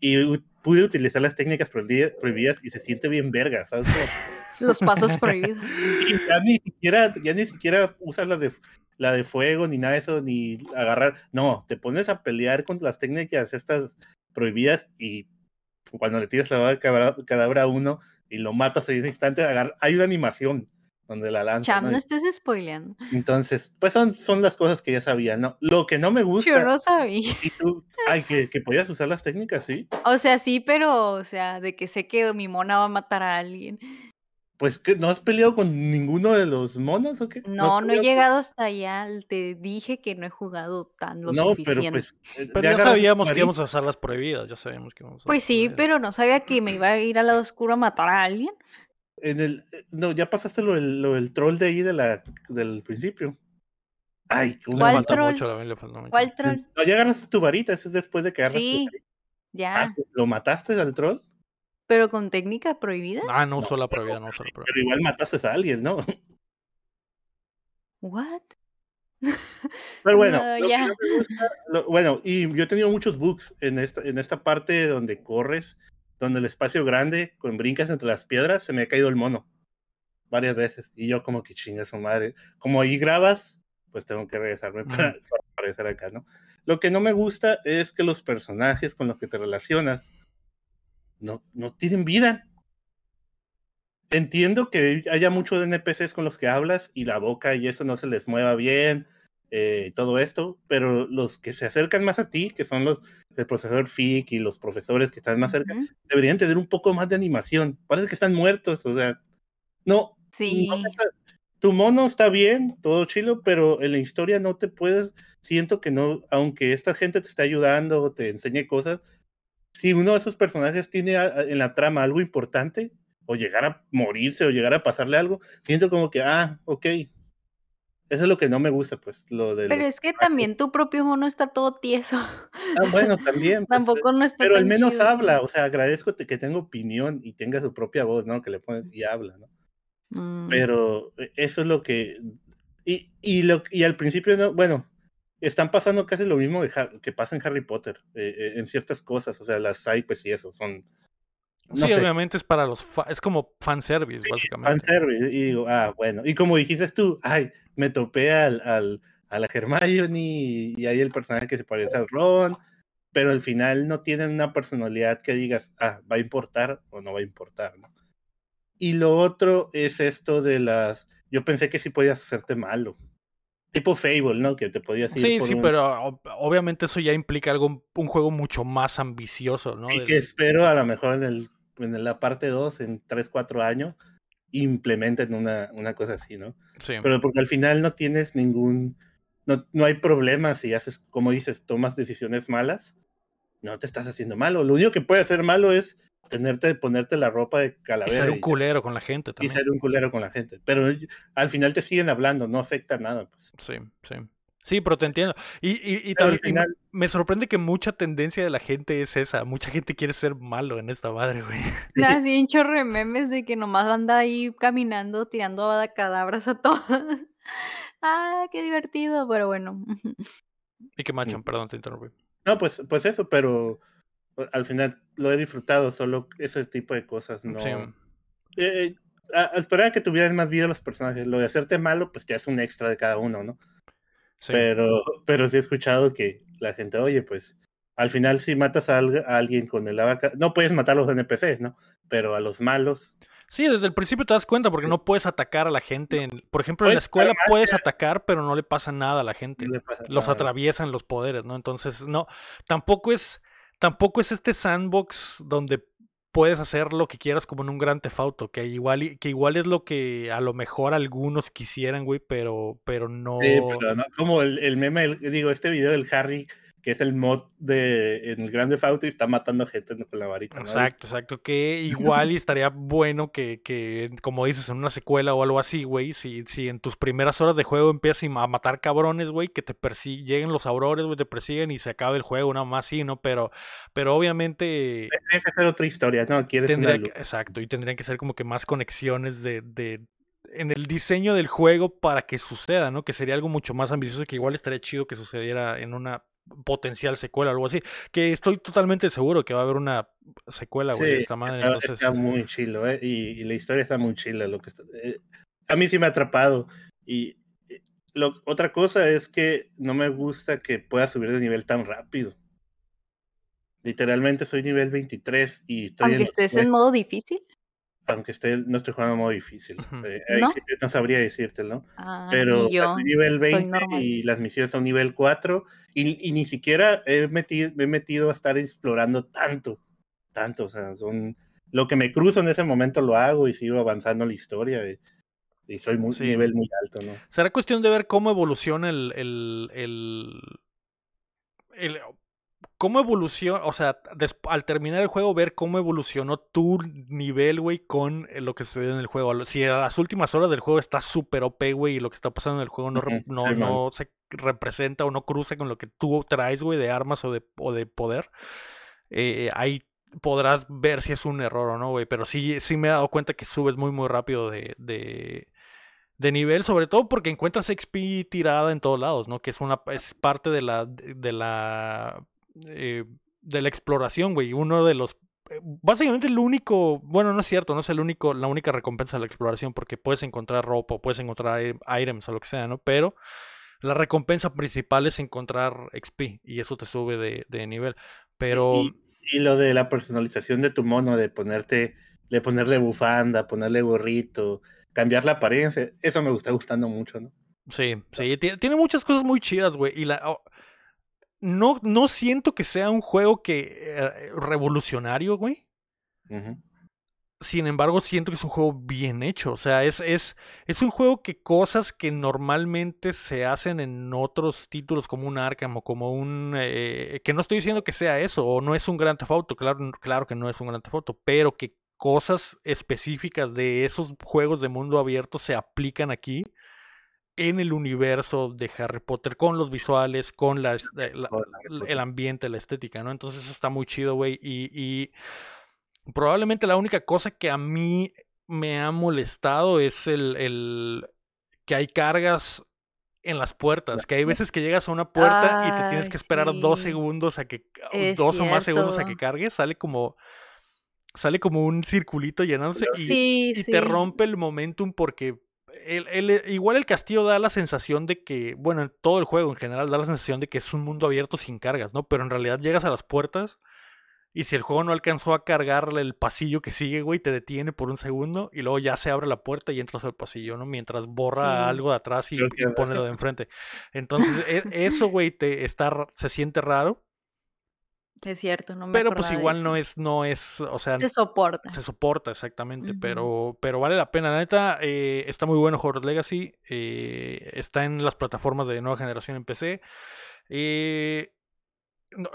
Y pude utilizar las técnicas prohibi- prohibidas y se siente bien verga, ¿sabes? Los pasos prohibidos. y ya ni siquiera, ya ni siquiera usas la de, la de fuego ni nada de eso, ni agarrar. No, te pones a pelear con las técnicas estas prohibidas y cuando le tiras la bala de cadabra- cadáver a uno y lo matas en ese instante, hay una animación donde la lanza. Cham, ¿no? no estés spoileando. Entonces, pues son, son las cosas que ya sabía, ¿no? Lo que no me gusta. Yo no sabía. y tú, ay, que, que podías usar las técnicas, sí. O sea, sí, pero, o sea, de que sé que mi mona va a matar a alguien. Pues que no has peleado con ninguno de los monos o qué? No, no he con- llegado hasta allá. Te dije que no he jugado tan lo No, suficiente. pero pues. eh, Pero ya, agarras sabíamos tu que íbamos a usar las prohibidas, ya sabíamos que íbamos a usar Pues sí, prohibidas. pero no sabía que me iba a ir al lado oscuro a matar a alguien. En el, eh, no, ya pasaste lo del, lo del troll de ahí de la, del principio. Ay, una- ¿Cuál falta troll? mucho, a mí le falta mucho. ¿Cuál troll? No, ya agarraste tu varita, eso es después de que agarras tu Sí, varita. ya. Ah, ¿Lo mataste al troll? Pero con técnica prohibida. Ah, no usó la prohibida, no usó la prohibida. Pero igual mataste a alguien, ¿no? What? Pero bueno, No, lo que ya. no me gusta- lo- bueno, y yo he tenido muchos bugs en esta, en esta parte donde corres, donde el espacio grande, con brincas entre las piedras, se me ha caído el mono varias veces. Y yo como que chinga su madre. Como ahí grabas, pues tengo que regresarme para, para aparecer acá, ¿no? Lo que no me gusta es que los personajes con los que te relacionas no, no tienen vida. Entiendo que haya muchos NPCs con los que hablas y la boca y eso no se les mueva bien, eh, todo esto, pero los que se acercan más a ti, que son los el profesor Fick y los profesores que están más cerca, deberían tener un poco más de animación. Parece que están muertos, o sea, no, Sí. no tu mono está bien, todo chilo, pero en la historia no te puedes, siento que no, aunque esta gente te está ayudando te enseñe cosas, si uno de esos personajes tiene a- a- en la trama algo importante, o llegar a morirse o llegar a pasarle algo, siento como que, ah, ok. Eso es lo que no me gusta, pues, lo de Pero los es que también tu propio mono está todo tieso. Ah, bueno, también. pues, Tampoco no está pero al menos chido. habla, o sea, agradezco que tenga opinión y tenga su propia voz, ¿no? Que le pones y habla, ¿no? Mm, Pero eh, eso es lo que. Y, y, lo, y al principio, no, bueno, están pasando casi lo mismo de que pasa en Harry Potter, eh, eh, en ciertas cosas, o sea, las pues y eso, son. No sí, sé, obviamente es para los es como fanservice, básicamente. fanservice, Y digo, ah, bueno. Y como dijiste tú, ay, me topé al, al, a la Hermione y, y hay el personaje que se parece al Ron, pero al final no tienen una personalidad que digas, ah, va a importar o no va a importar, ¿no? Y lo otro es esto de las. Yo pensé que sí podías hacerte malo. Tipo Fable, ¿no? Que te podías ir Sí, por sí, un- pero ob- obviamente eso ya implica algo, un juego mucho más ambicioso, ¿no? Y Del- que espero a lo mejor en, el, en la parte 2, en 3, 4 años, implementen una, una cosa así, ¿no? sí. Pero porque al final no tienes ningún. No, no hay problema si haces, como dices, tomas decisiones malas. No te estás haciendo malo. Lo único que puede hacer malo es tenerte, ponerte la ropa de Y calavera ser y, un culero con la gente y también. ser un culero con la gente. Pero al final te siguen hablando, no afecta nada. Pues. Sí, sí. Sí, pero te entiendo. Y, y, y y me- final- me sorprende que mucha tendencia de la gente es esa. Mucha gente quiere ser malo en esta madre, güey. Así un chorro de memes de que nomás anda ahí caminando, tirando cadabras a todos. ah, qué divertido, pero bueno. Y que machan, perdón, te interrumpí. No, pues, pues eso, pero al final lo he disfrutado, solo ese tipo de cosas. No. Sí. Eh, a, a esperar a que tuvieran más vida los personajes. Lo de hacerte malo, pues ya es un extra de cada uno, ¿no? sí. Pero, pero sí he escuchado que la gente, oye, pues al final si matas a, alg- a alguien con el abaca, no puedes matar a los NPCs, ¿no? Pero a los malos, Sí, desde el principio te das cuenta porque no puees atacar a la gente. en- por ejemplo, en la Puedes escuela puedes atacar, pero no le pasa nada a la gente. no Los atraviesan los poderes, ¿no? Entonces, no, tampoco es, tampoco es este sandbox donde puedes hacer lo que quieras como en un gran tefauto, que igual, que igual es lo que a lo mejor algunos quisieran, güey, pero, pero no. Sí, pero no, como el, el meme, el- digo, este video del Harry que es el mod de en el Grande Auto y está matando gente con la varita. Exacto, exacto. Que igual y estaría bueno que, que, como dices, en una secuela o algo así, güey, si, si en tus primeras horas de juego empiezas a matar cabrones, güey, que te persiguen, lleguen los aurores, güey, te persiguen y se acabe el juego, nada más así, ¿no? Pero, pero obviamente... Tendría que ser otra historia, ¿no? Quieres Exacto, y tendrían que ser como que más conexiones de, de en el diseño del juego para que suceda, ¿no? Que sería algo mucho más ambicioso que igual estaría chido que sucediera en una potencial secuela o algo así. Que estoy totalmente seguro que va a haber una secuela, güey, de esta madre. Está, muy chilo, ¿eh? Y, la historia está muy chila. Lo que eh, a mí sí me ha atrapado. Y lo, otra cosa es que no me gusta que pueda subir de nivel tan rápido. Literalmente soy nivel 23 y estoy Aunque estés en modo difícil aunque esté, no estoy jugando modo difícil. Eh, ahí ¿No? Sí no sabría decírtelo. Ah, Pero yo, nivel 20 y las misiones son nivel 4 y, y ni siquiera he metido, me he metido a estar explorando tanto, tanto, o sea, son lo que me cruzo en ese momento lo hago y sigo avanzando en la historia. Y, y soy muy nivel muy alto, ¿no? Será cuestión de ver cómo evoluciona el, el, el, el cómo evoluciona, o sea, al terminar el juego, ver cómo evolucionó tu nivel, güey, con eh, lo que sucedió en el juego. Si a las últimas horas del juego está súper OP, güey, y lo que está pasando en el juego no, no, no se representa o no cruza con lo que tú traes, güey, de armas o de, o de poder, eh, ahí podrás ver si es un error o no, güey. Pero sí, sí me he dado cuenta que subes muy, muy rápido de, de de nivel, sobre todo porque encuentras XP tirada en todos lados, ¿no? Que es una es parte de la de la eh, de la exploración, güey. Uno de los. Eh, básicamente el único. Bueno, no es cierto, no es el único, la única recompensa de la exploración, porque puedes encontrar ropa, puedes encontrar items o lo que sea, ¿no? Pero la recompensa principal es encontrar XP y eso te sube de, nivel. Pero. Y, lo de la personalización de tu mono, de ponerte. De ponerle bufanda, ponerle gorrito, cambiar la apariencia, eso me está gustando mucho, ¿no? Sí, sí, tiene, muchas cosas muy chidas, güey. Y la, oh, no, no siento que sea un juego que eh, revolucionario, güey. Sin embargo, siento que es un juego bien hecho. O sea, es, es, es un juego que cosas que normalmente se hacen en otros títulos como un Arkham o como un... Eh, que no estoy diciendo que sea eso, o no es un Theft Auto, claro, claro que no es un Theft Auto, pero que cosas específicas de esos juegos de mundo abierto se aplican aquí en el universo de Harry Potter, con los visuales, con la, eh, el ambiente, la estética, ¿no? Entonces eso está muy chido, güey. Y, y, probablemente la única cosa que a mí me ha molestado es el, el que hay cargas en las puertas, que hay veces que llegas a una puerta y te tienes que esperar dos segundos a que, dos o más segundos a que cargues, sale como sale como un circulito llenándose y, y te rompe el momentum porque el, igual el castillo da la sensación de que, bueno, en todo el juego en general da la sensación de que es un mundo abierto sin cargas, ¿no? Pero en realidad llegas a las puertas y si el juego no alcanzó a cargarle el pasillo que sigue, güey, te detiene por un segundo y luego ya se abre la puerta y entras al pasillo, ¿no? Mientras borra algo de atrás y, pone lo de enfrente. Entonces, e, eso, güey, te está, se siente raro. Es cierto, no me Pero pues igual no es, no es, o sea. Se soporta. Se soporta, exactamente. pero, pero vale la pena. La neta, eh, está muy bueno Hogwarts Legacy. Eh, está en las plataformas de nueva generación en PC. Eh,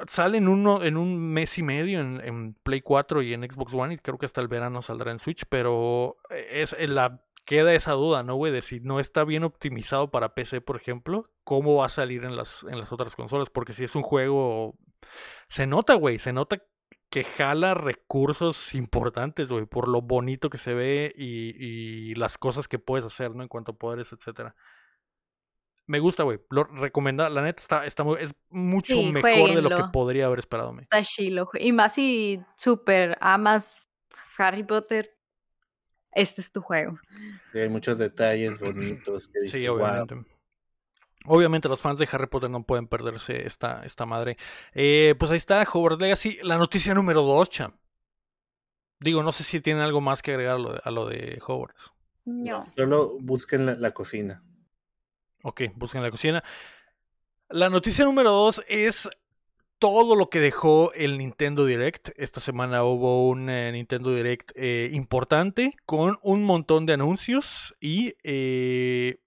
sale en, uno, en un mes y medio en, en, Play 4 y en Xbox One. Y creo que hasta el verano saldrá en Switch. Pero es la queda esa duda, ¿no, güey? De si no está bien optimizado para PC, por ejemplo, ¿cómo va a salir en las, en las otras consolas? Porque si es un juego se nota, güey, se nota que jala recursos importantes, güey, por lo bonito que se ve y, las cosas que puedes hacer, ¿no? En cuanto a poderes, etcétera. Me gusta, güey. Lo recomienda, la neta está, está es mucho mejor de lo que podría haber esperado. Está chilo. Y más si super amas Harry Potter, este es tu juego. Sí, hay muchos detalles bonitos que sí, obviamente. Obviamente los fans de Harry Potter no pueden perderse esta, esta madre. Eh, pues ahí está Hogwarts Legacy. La noticia número 2, cham. Digo, no sé si tienen algo más que agregar a lo de, a lo de Hogwarts. No. Solo busquen la, la cocina. Ok, busquen la cocina. La noticia número 2 es todo lo que dejó el Nintendo Direct. Esta semana hubo un eh, Nintendo Direct eh, importante con un montón de anuncios y eh,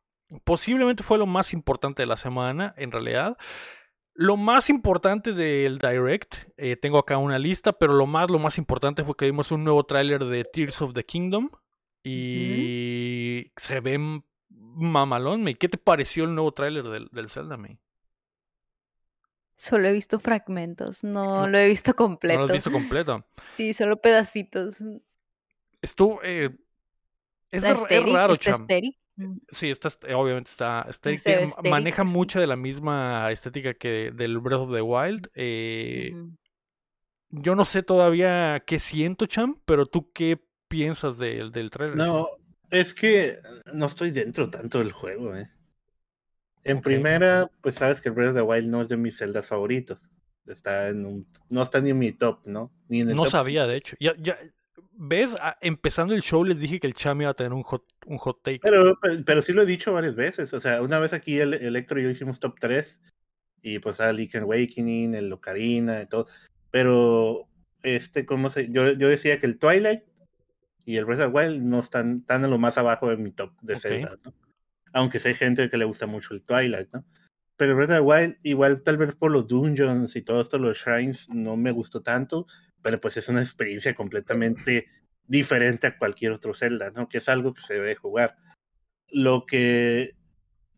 posiblemente fue lo más importante de la semana, en realidad. Lo más importante del Direct, tengo acá una lista, pero lo más, lo más importante fue que vimos un nuevo tráiler de Tears of the Kingdom y se ven mamalón, ¿Qué te pareció el nuevo tráiler del, del Zelda, May? Solo he visto fragmentos, no, lo he visto completo. No lo he visto completo. sí, solo pedacitos. Estuvo. Eh, es, raro, cham. Mm. Sí, está, obviamente está maneja mucha de la misma estética que del Breath of the Wild. Eh, yo no sé todavía qué siento, Cham, pero tú qué piensas del, del trailer. No, es que no estoy dentro tanto del juego, eh. En primera, pues sabes que el Breath of the Wild no es de mis celdas favoritos. Está en un, no está ni en mi top, ¿no? Ni en no sabía, de hecho. Ya, ya, ¿Ves? Ah, empezando el show les dije que el Cham iba a tener un hot, un hot take. Pero, pero sí lo he dicho varias veces. O sea, una vez aquí el Electro y yo hicimos top 3. Y pues a Leak Awakening, el Ocarina y todo. Pero, este, ¿cómo se...? Yo, yo decía que el Twilight y el Breath of the Wild no están, están en lo más abajo de mi top de Zelda, ¿no? Aunque sé gente que le gusta mucho el Twilight, ¿no? Pero Breath of the Wild, igual tal vez por los dungeons y todo esto, los shrines, no me gustó tanto, pero pues es una experiencia completamente diferente a cualquier otro Zelda, ¿no? Que es algo que se debe jugar. Lo que,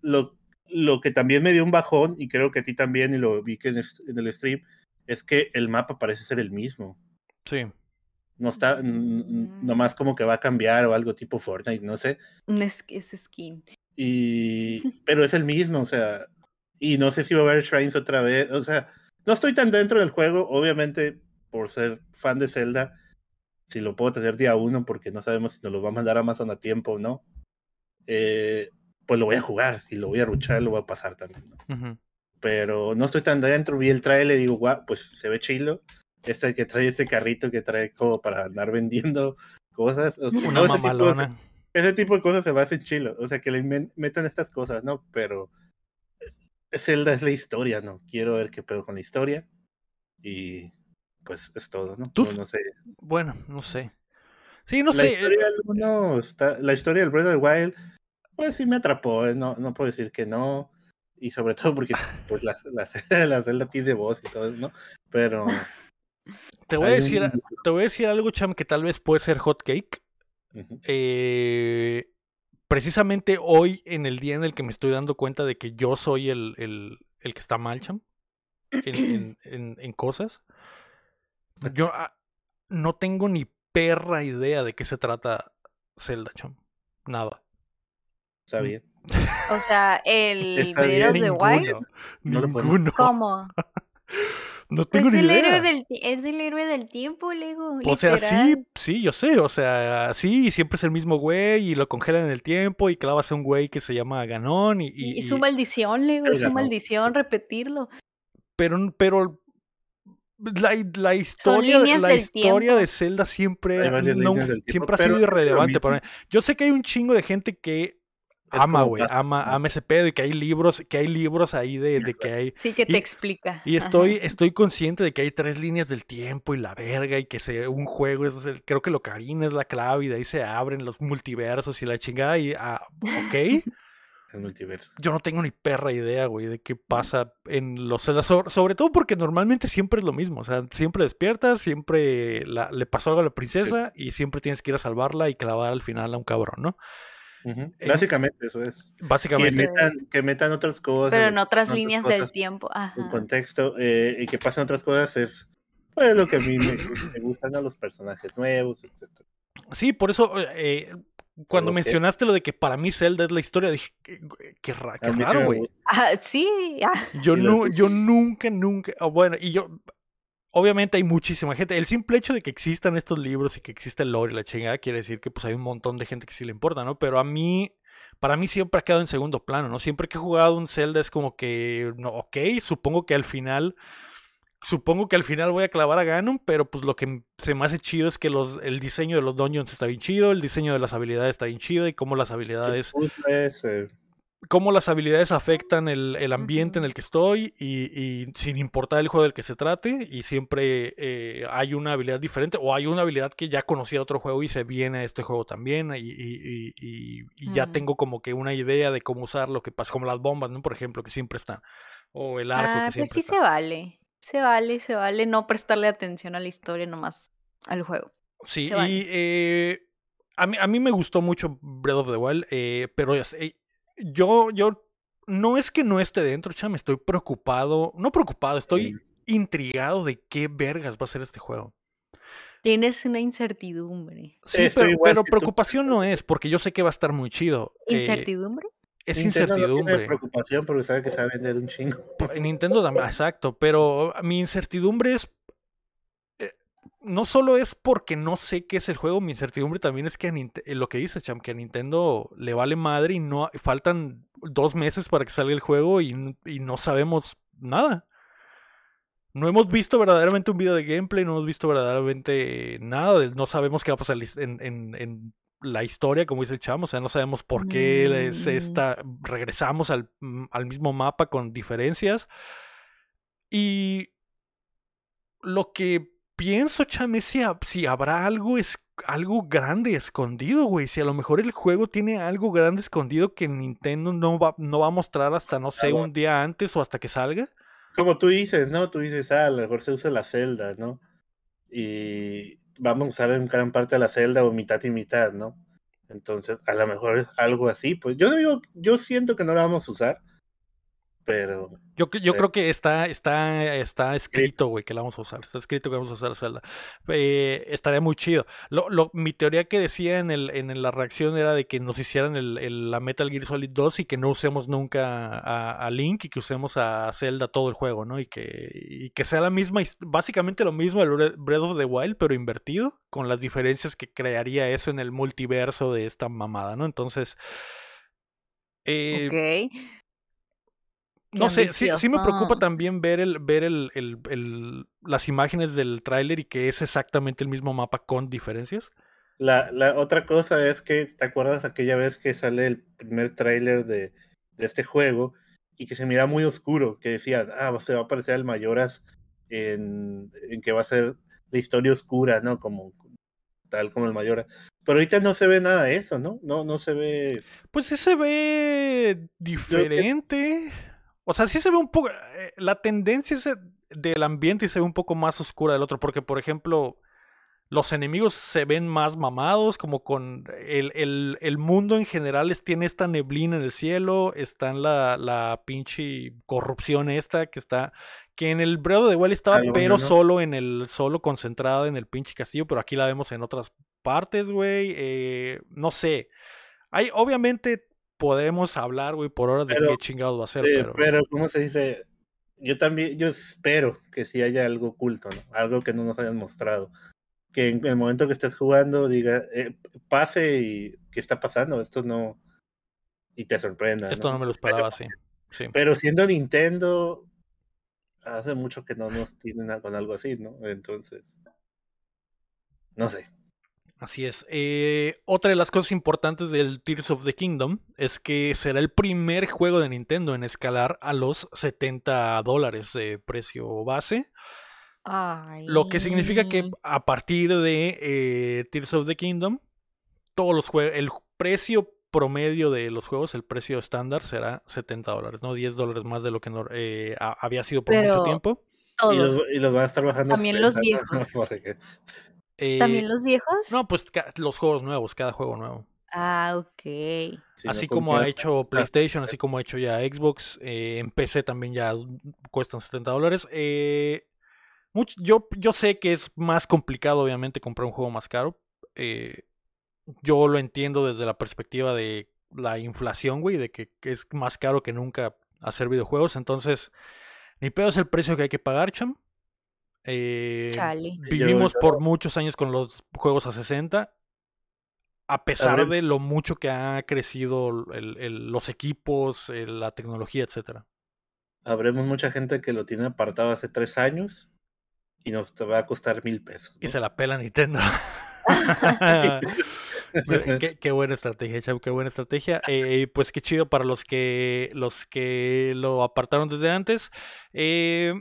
lo, lo que también me dio un bajón, y creo que a ti también, y lo vi que en, el stream, es que el mapa parece ser el mismo. Sí. No está, mm. nomás como que va a cambiar o algo tipo Fortnite, no sé. Es, es skin. Y, pero es el mismo, o sea, y no sé si va a haber shrines otra vez, o sea, no estoy tan dentro del juego, obviamente, por ser fan de Zelda, si lo puedo tener día uno, porque no sabemos si nos lo va a mandar Amazon a tiempo o no, eh, pues lo voy a jugar y lo voy a ruchar, lo voy a pasar también. Pero no estoy tan dentro, vi el trailer y digo, guau, pues se ve chilo. Este que trae ese carrito que trae como para andar vendiendo cosas. Una mamalona ese tipo de cosas se me hacen chilo. O sea, que le metan estas cosas, ¿no? Pero eh, Zelda es la historia, ¿no? Quiero ver qué pedo con la historia. Y pues es todo, ¿no? No, sé. Bueno, no sé. Sí, no la sé. Historia del está, la historia del Breath of the Wild, pues sí me atrapó, ¿eh? no, no puedo decir que no. Y sobre todo porque pues la, la, la Zelda tiene voz y todo eso, ¿no? Pero... Te voy, a decir, te voy a decir algo, Cham, que tal vez puede ser hot cake eh, precisamente hoy, en el día en el que me estoy dando cuenta de que yo soy el, el, el que está mal, cham, en, en, en, cosas, yo ah, no tengo ni perra idea de qué se trata Zelda, cham. Nada. Está bien. O sea, el Breath de Wild. No ¿Cómo? No tengo es ni el idea. Héroe del, es el héroe del tiempo, Lego. O sea, sí, sí, yo sé. O sea, sí, siempre es el mismo güey y lo congelan en el tiempo y clavas a un güey que se llama Ganón. Y, y, su maldición, Lego, es su maldición repetirlo. Pero, pero la, la historia, la historia de Zelda siempre, siempre ha sido irrelevante para mí. Yo sé que hay un chingo de gente que ama, güey, ama, ama ese pedo y que hay libros, que hay libros ahí de, de que hay. Sí, que te explica. Y estoy, estoy consciente de que hay tres líneas del tiempo y la verga y que se, un juego es, el, creo que lo carina es la clave y de ahí se abren los multiversos y la chingada y, ah, ok. El multiverso. Yo no tengo ni perra idea, güey, de qué pasa en los sobre, sobre todo porque normalmente siempre es lo mismo, o sea, siempre despiertas, siempre le pasó algo a la princesa y siempre tienes que ir a salvarla y clavar al final a un cabrón, ¿no? Básicamente eso es. Básicamente. Que metan, que metan otras cosas. Pero en otras líneas del tiempo. Ajá. Un contexto. Eh, y que pasen otras cosas es pues, lo que a mí me, gustan a los personajes nuevos, etc. Sí, por eso eh, cuando mencionaste lo de que para mí Zelda es la historia, dije, qué, raro, güey. Ah, sí. Yo, no, yo nunca, nunca, ah, bueno, y yo, obviamente hay muchísima gente. El simple hecho de que existan estos libros y que existe el lore y la chingada quiere decir que pues hay un montón de gente que sí le importa, ¿no? Pero a mí, para mí siempre ha quedado en segundo plano, ¿no? Siempre que he jugado un Zelda es como que, no, ok, supongo que al final, supongo que al final voy a clavar a Ganon, pero pues lo que se me hace chido es que los, el diseño de los dungeons está bien chido, el diseño de las habilidades está bien chido y cómo las habilidades cómo las habilidades afectan el, el ambiente en el que estoy y, y, sin importar el juego del que se trate y siempre eh, hay una habilidad diferente o hay una habilidad que ya conocía otro juego y se viene a este juego también y, y, y ya tengo como que una idea de cómo usar lo que pasa, como las bombas, ¿no? Por ejemplo, que siempre están. O el arco Ah, que pues siempre sí está. se vale. Se vale, se vale no prestarle atención a la historia, nomás al juego. Sí, vale. y eh, a, mí, a mí me gustó mucho Breath of the Wild, eh, pero es- eh, yo, yo, no es que no esté dentro, cham, estoy preocupado, no preocupado, estoy Sí. intrigado de qué vergas va a ser este juego. Tienes una incertidumbre. Sí, Estoy pero, tú, preocupación no es, porque yo sé que va a estar muy chido. eh, ¿Incertidumbre? es Nintendo no tiene incertidumbre. preocupación porque sabe que se va a vender un chingo. En Nintendo también, exacto, pero mi incertidumbre es. No solo es porque no sé qué es el juego, mi incertidumbre también es que a eh, lo que dice Cham, que a Nintendo le vale madre y no faltan dos meses para que salga el juego y, y no sabemos nada. No hemos visto verdaderamente un video de gameplay, no hemos visto verdaderamente nada, de- no sabemos qué va a pasar en, en- en la historia, como dice el chamo, o sea, no sabemos por qué se Mm. está, regresamos al, mm, al mismo mapa con diferencias. Y lo que pienso, chame, si, ha- si habrá algo, es, algo grande escondido, güey. Si a lo mejor el juego tiene algo grande escondido que Nintendo no va, no va a mostrar hasta, no sé, un día antes o hasta que salga. Como tú dices, ¿no? Tú dices, ah, a lo mejor se usa la celda, ¿no? Y vamos a usar en gran parte la celda o mitad y mitad, ¿no? Entonces, a lo mejor es algo así. Pues yo digo, yo siento que no la vamos a usar, pero Yo, yo Sí. creo que está, está, está escrito, güey, que la vamos a usar. Está escrito que vamos a usar Zelda. Eh, estaría muy chido. Lo, lo- mi teoría que decía en, el, en la reacción era de que nos hicieran el, el- la Metal Gear Solid 2 y que no usemos nunca a, a Link y que usemos a Zelda todo el juego, ¿no? Y que, y que sea la misma, básicamente lo mismo el Bre- Breath of the Wild, pero invertido, con las diferencias que crearía eso en el multiverso de esta mamada, ¿no? Entonces... eh, ok. No sé, sí, sí me preocupa también ver el, ver el, el- el- las imágenes del tráiler y que es exactamente el mismo mapa con diferencias. la, la otra cosa es que, ¿te acuerdas aquella vez que sale el primer tráiler de, de este juego y que se mira muy oscuro? Que decía, ah, se va a aparecer el Mayoras en, en que va a ser la historia oscura, ¿no? Como tal como el Mayoras. Pero ahorita no se ve nada de eso, ¿no? No, no se ve. Pues sí se ve diferente. O sea, sí se ve un poco. eh, La tendencia es, eh, del ambiente se ve un poco más oscura del otro. Porque, por ejemplo, los enemigos se ven más mamados. Como con. El, el- el mundo en general es- tiene esta neblina en el cielo. Está en la, la pinche corrupción esta que está. Que en el of the Wild estaba, pero ¿no? solo en el. Solo concentrada en el pinche castillo. Pero aquí la vemos en otras partes, güey. eh, no sé. Hay, obviamente podemos hablar, güey, por horas de Pero- qué chingados va a ser, Sí, pero... pero, ¿cómo se dice? Yo también, yo espero que sí haya algo oculto, ¿no? Algo que no nos hayan mostrado. Que en el momento que estés jugando diga, eh, pase y ¿qué está pasando? Esto no... Y te sorprenda. Esto no me lo esperaba así. Sí. Pero siendo Nintendo, hace mucho que no nos tienen con algo así, ¿no? Entonces, no sé. Así es. Eh, otra de las cosas importantes del Tears of the Kingdom es que será el primer juego de Nintendo en escalar a los 70 dólares de precio base. Lo que significa que Ay. a partir de eh, Tears of the Kingdom, todos los juegos, el precio promedio de los juegos, el precio estándar será 70 dólares, ¿no? 10 dólares más de lo que no- eh, a- había sido por mucho tiempo. Y los, y los van a estar bajando. También los 60, ¿no? viejos. Porque- Eh, ¿También los viejos? No, pues los juegos nuevos, cada juego nuevo. Ah, ok. así ¿con como ha hecho? PlayStation, así como ha hecho ya Xbox, eh, en PC también ya cuestan 70 dólares. Eh, yo, yo sé que es más complicado, obviamente, comprar un juego más caro. Eh, yo lo entiendo desde la perspectiva de la inflación, güey, de que, que es más caro que nunca hacer videojuegos. Entonces, ni pedo es el precio que hay que pagar, cham. Eh, Chale. vivimos yo- por muchos años con los juegos a 60. A pesar de lo mucho que ha crecido el- el- los equipos, eh, la tecnología, etcétera. Habremos mucha gente que lo tiene apartado hace tres años y nos te va a costar mil pesos. Y se la pela Nintendo. qué, qué buena estrategia, Chau, qué buena estrategia. Eh, pues qué chido para los que los que lo apartaron desde antes. Eh,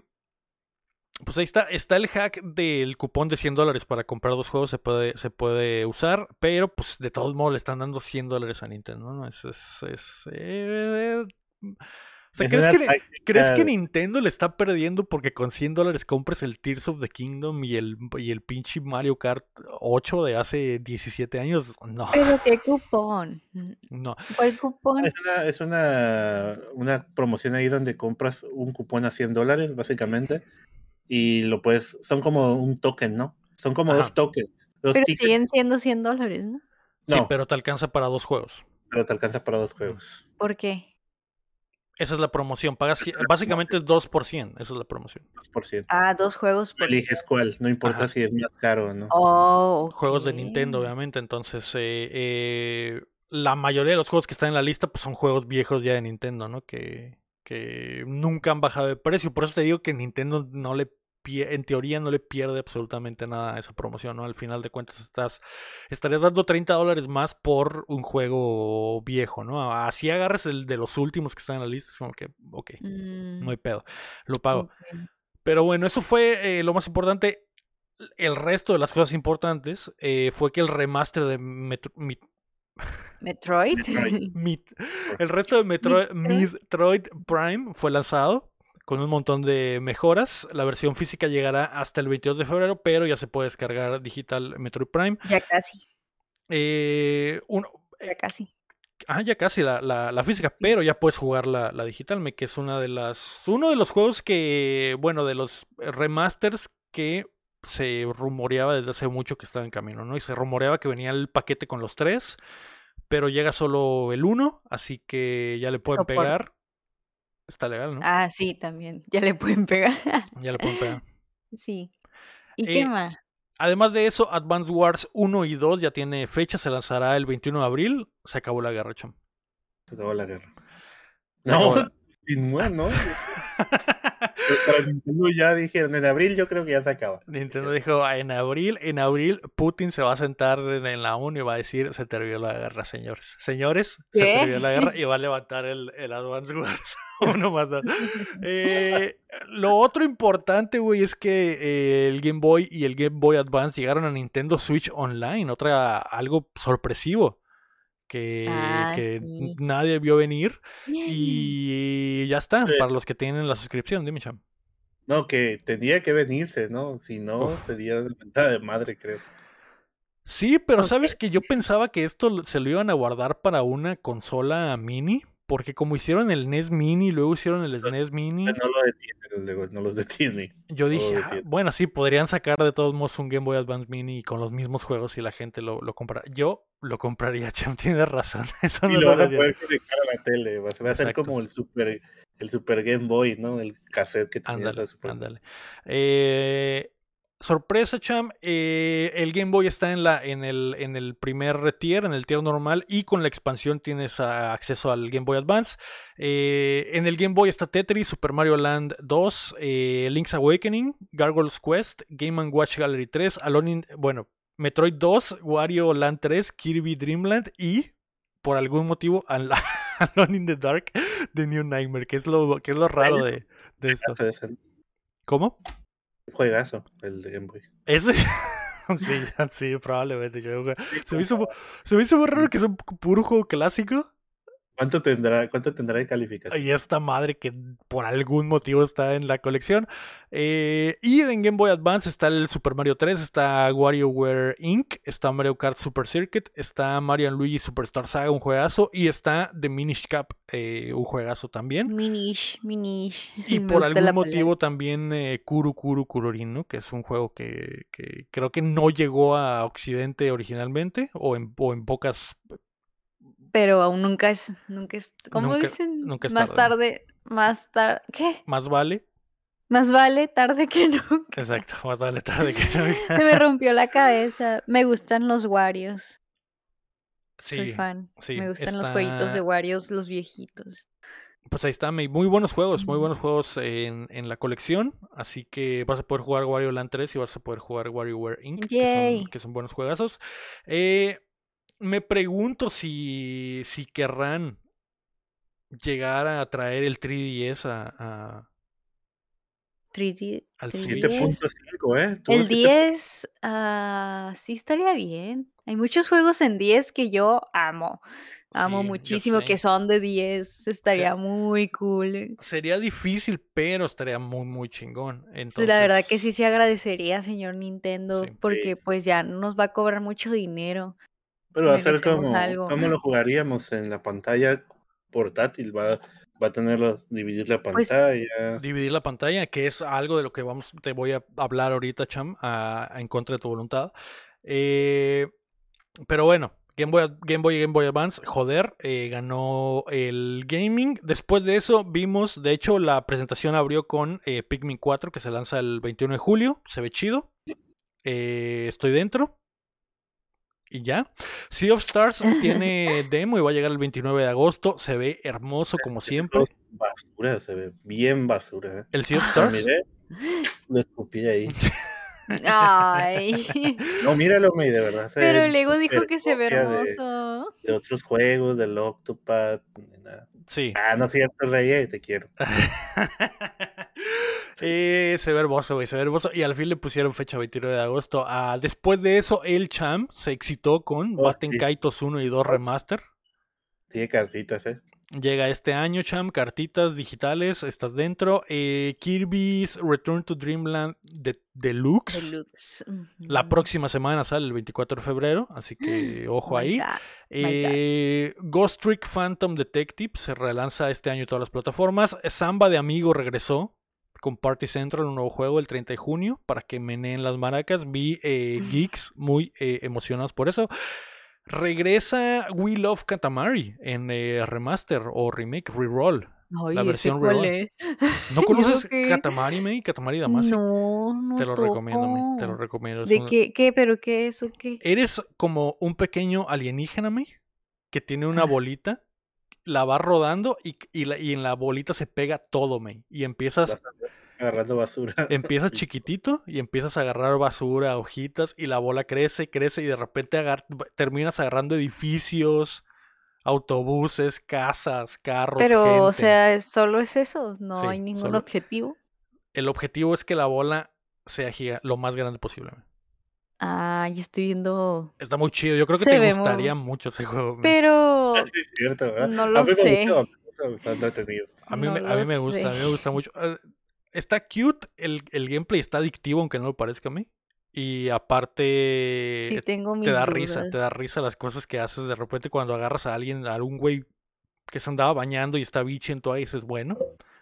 pues ahí está, está el hack del cupón de 100 dólares para comprar dos juegos, se puede, se puede usar, pero pues de todos modos le están dando 100 dólares a Nintendo, ¿no? Es, es, es, eh, O sea, Es ¿crees que, le- táctica ¿crees que de- Nintendo le está perdiendo porque con 100 dólares compres el Tears of the Kingdom y el, y el pinche Mario Kart 8 de hace 17 años? No, Pero qué cupón. no. ¿Cuál cupón? Es una, es una, una promoción ahí donde compras un cupón a 100 dólares, básicamente, y lo puedes, son como un token, ¿no? Son como Ajá. dos tokens. Dos Pero tickets. siguen siendo 100 dólares, ¿no? Sí, pero te alcanza para dos juegos. pero te alcanza para dos juegos. ¿Por qué? Esa es la promoción. Pagas, básicamente es 2 por 100. Esa es la promoción. 2%. Ah, dos juegos por... eliges cuál, no importa Ajá. si es más caro o no. Oh, Juegos de Nintendo, obviamente. Entonces, eh, eh, la mayoría de los juegos que están en la lista pues, son juegos viejos ya de Nintendo, ¿no? Que, que nunca han bajado de precio. Por eso te digo que Nintendo no le en teoría no le pierde absolutamente nada a esa promoción, ¿no? Al final de cuentas estás estarías dando 30 dólares más por un juego viejo, ¿no? Así agarres el de los últimos que están en la lista, es como que, ok, Mm, no hay pedo, lo pago. Pero bueno, eso fue eh, lo más importante. El resto de las cosas importantes eh, fue que el remaster de Metro- Mi- ¿Metroid? El resto de Metroid, Metroid. Prime fue lanzado con un montón de mejoras. La versión física llegará hasta el 22 de febrero, pero ya se puede descargar digital Metroid Prime. ya casi, Eh, uno- ya casi. Ah, ya casi la, la, la física, pero ya puedes jugar la, la digital, me que es una de las. Uno de los juegos que. Bueno, de los remasters que se rumoreaba desde hace mucho que estaba en camino, ¿no? Y se rumoreaba que venía el paquete con los tres, pero llega solo el uno, así que ya le pueden pegar. Está legal, ¿no? Ah, sí, también. Ya le pueden pegar. Ya le pueden pegar. sí. ¿Y Eh, qué más? Además de eso, Advance Wars 1 y 2 ya tiene fecha, se lanzará el 21 de abril. Se acabó la guerra, cham. Se acabó la guerra. No, sin más, ¿no? Para Nintendo ya dijeron, en abril yo creo que ya se acaba. Nintendo dijo, en abril, en abril, Putin se va a sentar en, en la ONU y va a decir, se terminó la guerra, señores. Señores, se terminó la guerra y va a levantar el, el Advance Wars. Uno más. Eh, lo otro importante, güey, es que eh, el Game Boy y el Game Boy Advance llegaron a Nintendo Switch Online, otra algo sorpresivo que, Ah, que sí. nadie vio venir y ya está, para los que tienen la suscripción, dime, Cham. No, que tenía que venirse, ¿no? Si no, Uf. sería una mentada de madre, creo. Sí, pero sabes que yo pensaba que esto se lo iban a guardar para una consola mini, porque como hicieron el NES Mini, luego hicieron el SNES Mini, No lo detiene, luego, no los detiene. yo dije, "Ah, bueno, sí, podrían sacar de todos modos un Game Boy Advance Mini con los mismos juegos y la gente lo, lo compra. Yo lo compraría, Cham, tienes razón. Eso Y no lo van a poder conectar a la tele. Va va a ser como el super, el super Game Boy, ¿no? El cassette que tenía Ándale, la Super ándale. Eh, sorpresa, Cham. eh, el Game Boy está en, la, en, el, en el primer tier, en el tier normal, y con la expansión tienes acceso al Game Boy Advance. Eh, en el Game Boy está Tetris, Super Mario Land 2, eh, Link's Awakening, Gargoyle's Quest, Game Watch Gallery 3, Alone in, bueno, Metroid 2, Wario Land 3, Kirby Dream Land y por algún motivo Al- Alone in the Dark de New Nightmare, que es lo, que es lo raro de, de esto. ¿Cómo? Juegazo, el de Game Boy. Ese. sí, sí, probablemente. Se me, hizo, se me hizo muy raro que sea un puro juego clásico. ¿Cuánto tendrá, cuánto tendrá de calificación? Y esta madre que por algún motivo está en la colección. Eh, y en Game Boy Advance está el Super Mario 3, está WarioWare Inc., está Mario Kart Super Circuit, está Mario Luigi Superstar Saga, un juegazo, y está The Minish Cap, eh, un juegazo también. Minish, Minish. Me Y por algún motivo también eh, Kuru Kuru Kururin, ¿no? Que es un juego que, que creo que no llegó a Occidente originalmente, o en, o en pocas... Pero aún nunca es, nunca es, ¿cómo Nunca- dicen? nunca es más tarde. tarde, más tarde, ¿qué? Más vale. Más vale tarde que nunca. Exacto, más vale tarde que no. Se me rompió la cabeza. Me gustan los Warios. Soy Sí, fan. sí, me gustan los jueguitos de Warios, los viejitos. pues ahí está, muy buenos juegos, muy buenos juegos en, en la colección. Así que vas a poder jugar Wario Land 3 y vas a poder jugar WarioWare Inc., que son, que son buenos juegazos. Eh, me pregunto si, si querrán llegar a traer el 3DS a, a, 3D. Al 7.5, ¿eh? El 7. 10, ah, sí estaría bien. Hay muchos juegos en 10 que yo amo. Amo Sí, muchísimo que son de 10. Estaría muy cool. Sería difícil, pero estaría muy, muy chingón. Sí, la verdad que Entonces, sí se agradecería, señor Nintendo, Sí. porque pues ya no nos va a cobrar mucho dinero. Pero va a ser como, algo. ¿cómo lo jugaríamos en la pantalla portátil? Va, va a tenerlo, dividir la Pues pantalla. dividir la pantalla, que es algo de lo que vamos, te voy a hablar ahorita, Cham, a- a- en contra de tu voluntad. Eh, pero bueno, Game Boy, Game Boy y Game Boy Advance, joder, eh, ganó el gaming. Después de eso vimos, de hecho, la presentación abrió con eh, Pikmin 4, que se lanza el 21 de julio. Se ve chido. Eh, estoy dentro. Y ya. Sea of Stars tiene demo y va a llegar el 29 de agosto. Se ve hermoso como siempre. Basura, se ve bien basura. ¿eh? El Sea of Lo Stars. miré, lo escupí ahí. Ay. No, míralo, May, de verdad. se Pero Lego dijo que se ve de- hermoso. De, otros juegos, del Octopad. nada. Sí. Ah, no es cierto, Rey, te quiero. Eh, se ve hermoso, güey, se ve hermoso. Y al fin le pusieron fecha 29 de agosto. Ah, después de eso, el Champ se excitó con Oh, Batten sí. Kaitos 1 y 2 Oh, sí. Remaster. Tiene cartitas, ¿eh? Llega este año, Champ, cartitas digitales, estás dentro. Eh, Kirby's Return to Dreamland de- Deluxe. Deluxe. La próxima semana sale el 24 de febrero, así que ojo Oh my ahí. God. Eh, Ghost Trick Phantom Detective se relanza este año en todas las plataformas. Samba de Amigo regresó con Party Central, un nuevo juego el 30 de junio para que meneen las maracas. Vi eh, geeks muy eh, emocionados por eso. Regresa We Love Katamari en eh, remaster o remake, reroll. Ay, la ¿ese versión es? ¿No ¿Y conoces? Katamari, May? Katamari Damacy. No, no te lo recomiendo, May, Te lo recomiendo. es ¿De qué, qué, pero qué es o qué? Eres como un pequeño alienígena, May, que tiene una Ah. bolita, la va rodando y, y la- y en la bolita se pega todo, May. Y empiezas, agarrando basura. empiezas chiquitito y empiezas a agarrar basura, hojitas, y la bola crece, crece, y de repente agar- terminas agarrando edificios, autobuses, casas, carros, Pero, o sea, solo es eso, no Sí, hay ningún solo- objetivo. El objetivo es que la bola sea giga- lo más grande posible. Ah, ya estoy viendo. Está muy chido. Yo creo que Se te gustaría muy- mucho ese juego. Pero Sí, es cierto, ¿verdad? no a lo mí me sé. me está entretenido. A mí, No me, a mí me gusta, a mí me gusta mucho. Eh, Está cute, el, el gameplay está adictivo, aunque no lo parezca a mí. Y aparte, Sí, tengo mis te da risa, te da risa las cosas que haces de repente cuando agarras a alguien, a algún güey que se andaba bañando y está biche en toalla y dices, bueno,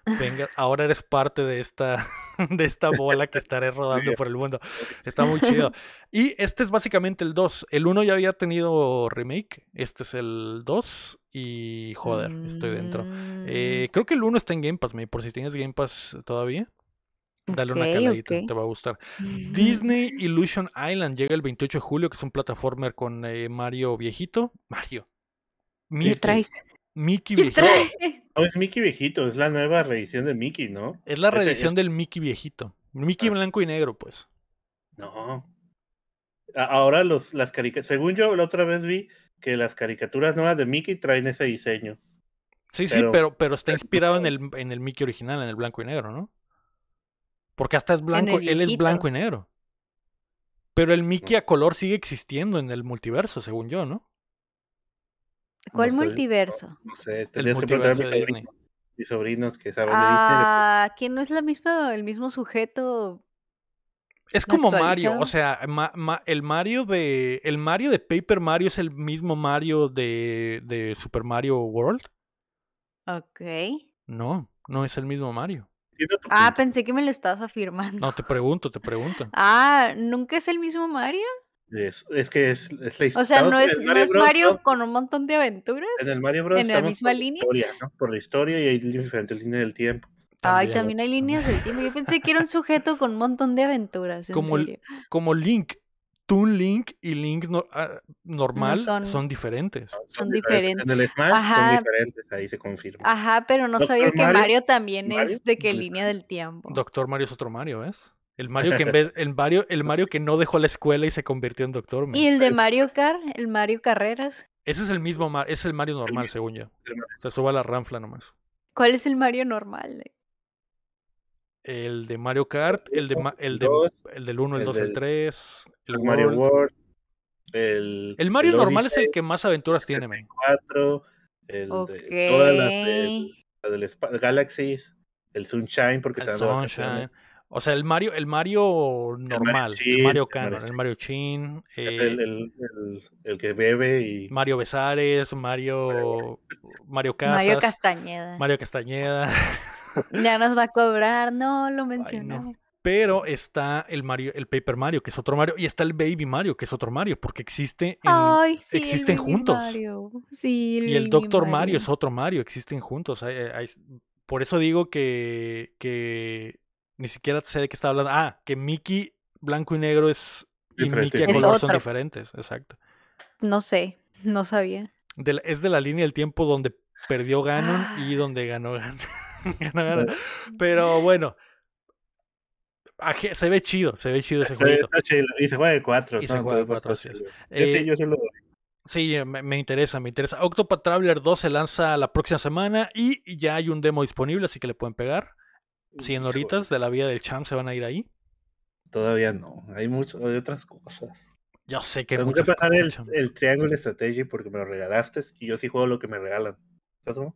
venga, ahora eres parte de esta, de esta bola que estaré rodando por el mundo. Está muy chido. Y este es básicamente el 2. El 1 ya había tenido remake, este es el 2 y joder, estoy dentro. Eh, Mm, creo que el 1 está en Game Pass, May, por si tienes Game Pass todavía. Dale una caladita, te va a gustar. Disney Illusion Island llega el 28 de julio, que es un plataformer con eh, Mario viejito. Mario. ¿Qué traes? Mickey ¿Qué viejito. No, es Mickey viejito, es la nueva reedición de Mickey, ¿no? Es la reedición es- del Mickey viejito. Mickey Ah. blanco y negro, pues. No. Ahora los, las caricaturas, según yo la otra vez vi que las caricaturas nuevas de Mickey traen ese diseño. Sí, sí, Pero- pero, está inspirado en el, en el Mickey original, en el blanco y negro, ¿no? Porque hasta es blanco, él es blanco y negro. Pero el Mickey a color sigue existiendo en el multiverso, según yo, ¿no? ¿Cuál No sé, multiverso? No sé, El tendrías que preguntar a mis sobrinos, mis sobrinos que saben de Disney. Ah, que no es la misma, el mismo sujeto. Es como Mario, o sea, ma- ma- el Mario de el Mario de Paper Mario es el mismo Mario de, de Super Mario World. Ok. No, no es el mismo Mario. Ah, pensé que me lo estabas afirmando. No, te pregunto, te pregunto. Ah, ¿nunca es el mismo Mario? Es, es que es, es la O sea, no es, no es Bros, Mario con un montón de aventuras. En el Mario Bros. en la misma por la línea. historia, ¿no? Por la historia y hay diferentes líneas del tiempo. Ay, también hay líneas del tiempo. Yo pensé que era un sujeto con un montón de aventuras. En Como serio. Como Link, Toon Link y Link no- ah, normal son- son... diferentes. Son diferentes. En el Smash son Ajá. diferentes, ahí se confirma. Ajá, pero no Doctor sabía que Mario- Mario también Mario, es de qué ¿dónde línea del tiempo. Doctor Mario es otro Mario, ¿ves? El Mario que en vez, el Mario, el Mario que no dejó la escuela y se convirtió en Doctor. man. Y el de Mario Kart, el Mario Carreras. Ese es el mismo Ma- es el Mario normal, según yo. El Mario. Se suba la ranfla nomás. ¿Cuál es el Mario normal? el de Mario Kart, el, de, el, de, el del 1, el, 2, el 3, el, Mario World. El, el Mario normal es el que más aventuras tiene, man. 4, el de todas las de, del Galaxies, el Sunshine, porque el Sunshine. O sea, el Mario, el Mario normal, el Mario, Canon, el Mario Chin, eh, el, el, que bebe y. Mario Besares, Mario. Mario Casas. Mario Castañeda. Mario Castañeda. Ya nos va a cobrar, no lo mencioné. Pero está el Mario, el Paper Mario, que es otro Mario, y está el Baby Mario, que es otro Mario, porque existe existen juntos. y el Doctor Mario. es otro Mario, existen juntos. por eso digo que, que ni siquiera sé de qué está hablando. Ah, que Mickey blanco y negro es y Mickey a color son diferentes, exacto. No sé, no sabía. es de la línea del tiempo donde perdió Ganon y donde ganó Ganon. Pero bueno, se ve chido, se ve chido ese juego. Y se juega de 4. Y se juega de 4, sí. Eh, yo sí lo Sí, me, me, interesa, me interesa. Octopath Traveler 2 se lanza la próxima semana y ya hay un demo disponible, así que le pueden pegar. 100 horitas de la vida del champ se van a ir ahí. Todavía no, hay mucho, hay otras cosas. Yo sé que Tengo que pasar el, el Triangle Strategy porque me lo regalaste y yo sí juego lo que me regalan. ¿Sabes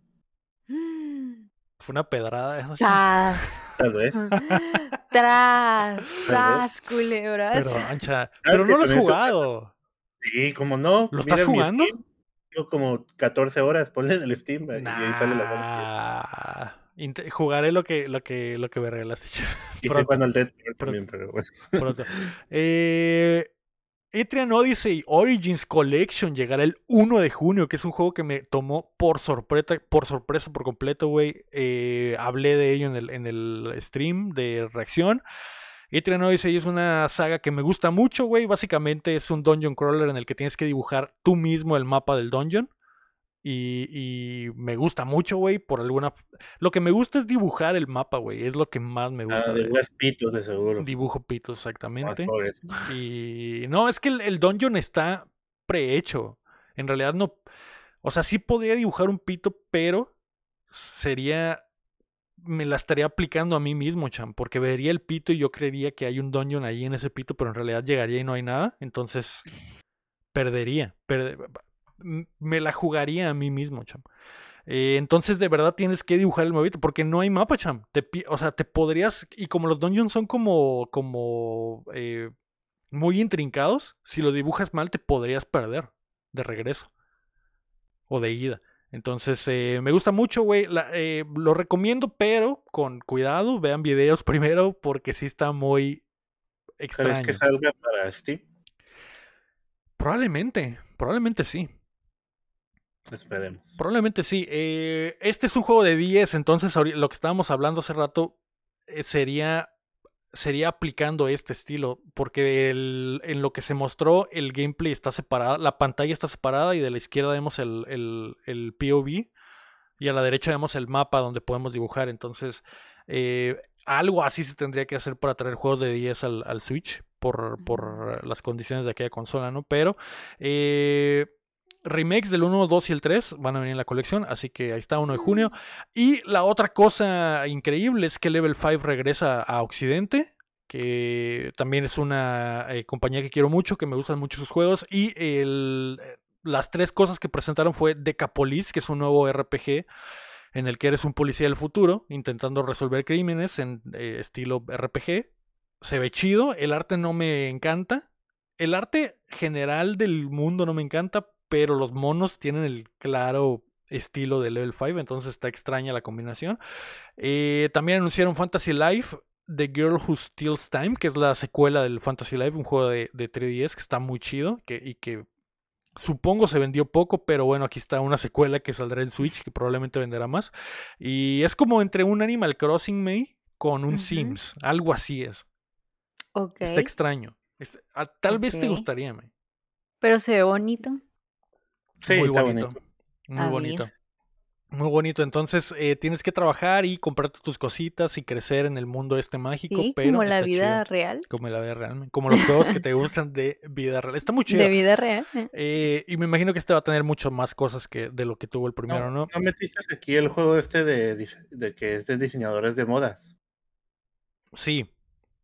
Fue una pedrada. ¿eh? Tal vez. Tras, tras, culebras. Pero, ancha. Pero no lo has jugado. Sí, como no. ¿Lo estás jugando? yo como 14 horas, ponle en el Steam y ahí sale la Jugaré lo que, lo que, lo que me regalaste. Y cuando el Dead también, pero bueno. Pronto. Eh, Etrian Odyssey Origins Collection llegará el 1 de junio, que es un juego que me tomó por sorpresa, por sorpresa por completo, güey. Eh, hablé de ello en el, en el stream de reacción. Etrian Odyssey es una saga que me gusta mucho, güey. Básicamente es un dungeon crawler en el que tienes que dibujar tú mismo el mapa del dungeon. Y, me gusta mucho, güey, por alguna... Lo que me gusta es dibujar el mapa, güey, es lo que más me gusta. Ah, dibujas pitos, de seguro. Dibujo pitos, exactamente. Y no, es que el, el dungeon está prehecho. En realidad no... O sea, sí podría dibujar un pito, pero sería... Me la estaría aplicando a mí mismo, cham, porque vería el pito y yo creería que hay un dungeon ahí en ese pito, pero en realidad llegaría y no hay nada. Entonces, perdería me la jugaría a mí mismo, cham. Eh, entonces, de verdad tienes que dibujar el movimiento porque no hay mapa, cham. Te, o sea, te podrías. Y como los dungeons son como. como. Eh, muy intrincados, si lo dibujas mal, te podrías perder de regreso. O de ida. Entonces, eh, me gusta mucho, güey. lo recomiendo, pero con cuidado. Vean videos primero porque sí está muy extraño. ¿Crees que salga para Steam? Probablemente, probablemente sí. Esperemos. Probablemente sí. Eh, este es un juego de 10, entonces lo que estábamos hablando hace rato eh, sería, sería aplicando este estilo, porque en lo que se mostró el gameplay está separado, la pantalla está separada y de la izquierda vemos el, el, POV y a la derecha vemos el mapa donde podemos dibujar, entonces eh, algo así se tendría que hacer para traer juegos de 10 al, al Switch por, por, las condiciones de aquella consola, ¿no? Pero... Eh, remakes del 1, 2 y el 3 van a venir en la colección, así que ahí está 1 de junio. Y la otra cosa increíble es que Level 5 regresa a Occidente, que también es una eh, compañía que quiero mucho, que me gustan mucho sus juegos. Y el, las tres cosas que presentaron fue Decapolis, que es un nuevo RPG en el que eres un policía del futuro intentando resolver crímenes en eh, estilo RPG. Se ve chido, el arte no me encanta. El arte general del mundo no me encanta, pero los monos tienen el claro estilo de Level 5, entonces está extraña la combinación. Eh, también anunciaron Fantasy Life, The Girl Who Steals Time, que es la secuela del Fantasy Life, un juego de, 3DS que está muy chido que, y que supongo se vendió poco, pero bueno, aquí está una secuela que saldrá en Switch, que probablemente venderá más. Y es como entre un Animal Crossing May con un Sims, algo así es. Está extraño. Ah, tal vez te gustaría, May. Pero se ve bonito. Sí, muy bonito. Muy bonito. Muy bonito. Entonces eh, tienes que trabajar y comprarte tus cositas y crecer en el mundo este mágico. pero como la vida real. Como la vida real. Como los juegos que te gustan de vida real. Está muy chido. De vida real. Eh. Eh, y me imagino que este va a tener mucho más cosas que de lo que tuvo el primero, ¿no? ¿No, metiste aquí el juego este de, de que es de diseñadores de modas? Sí.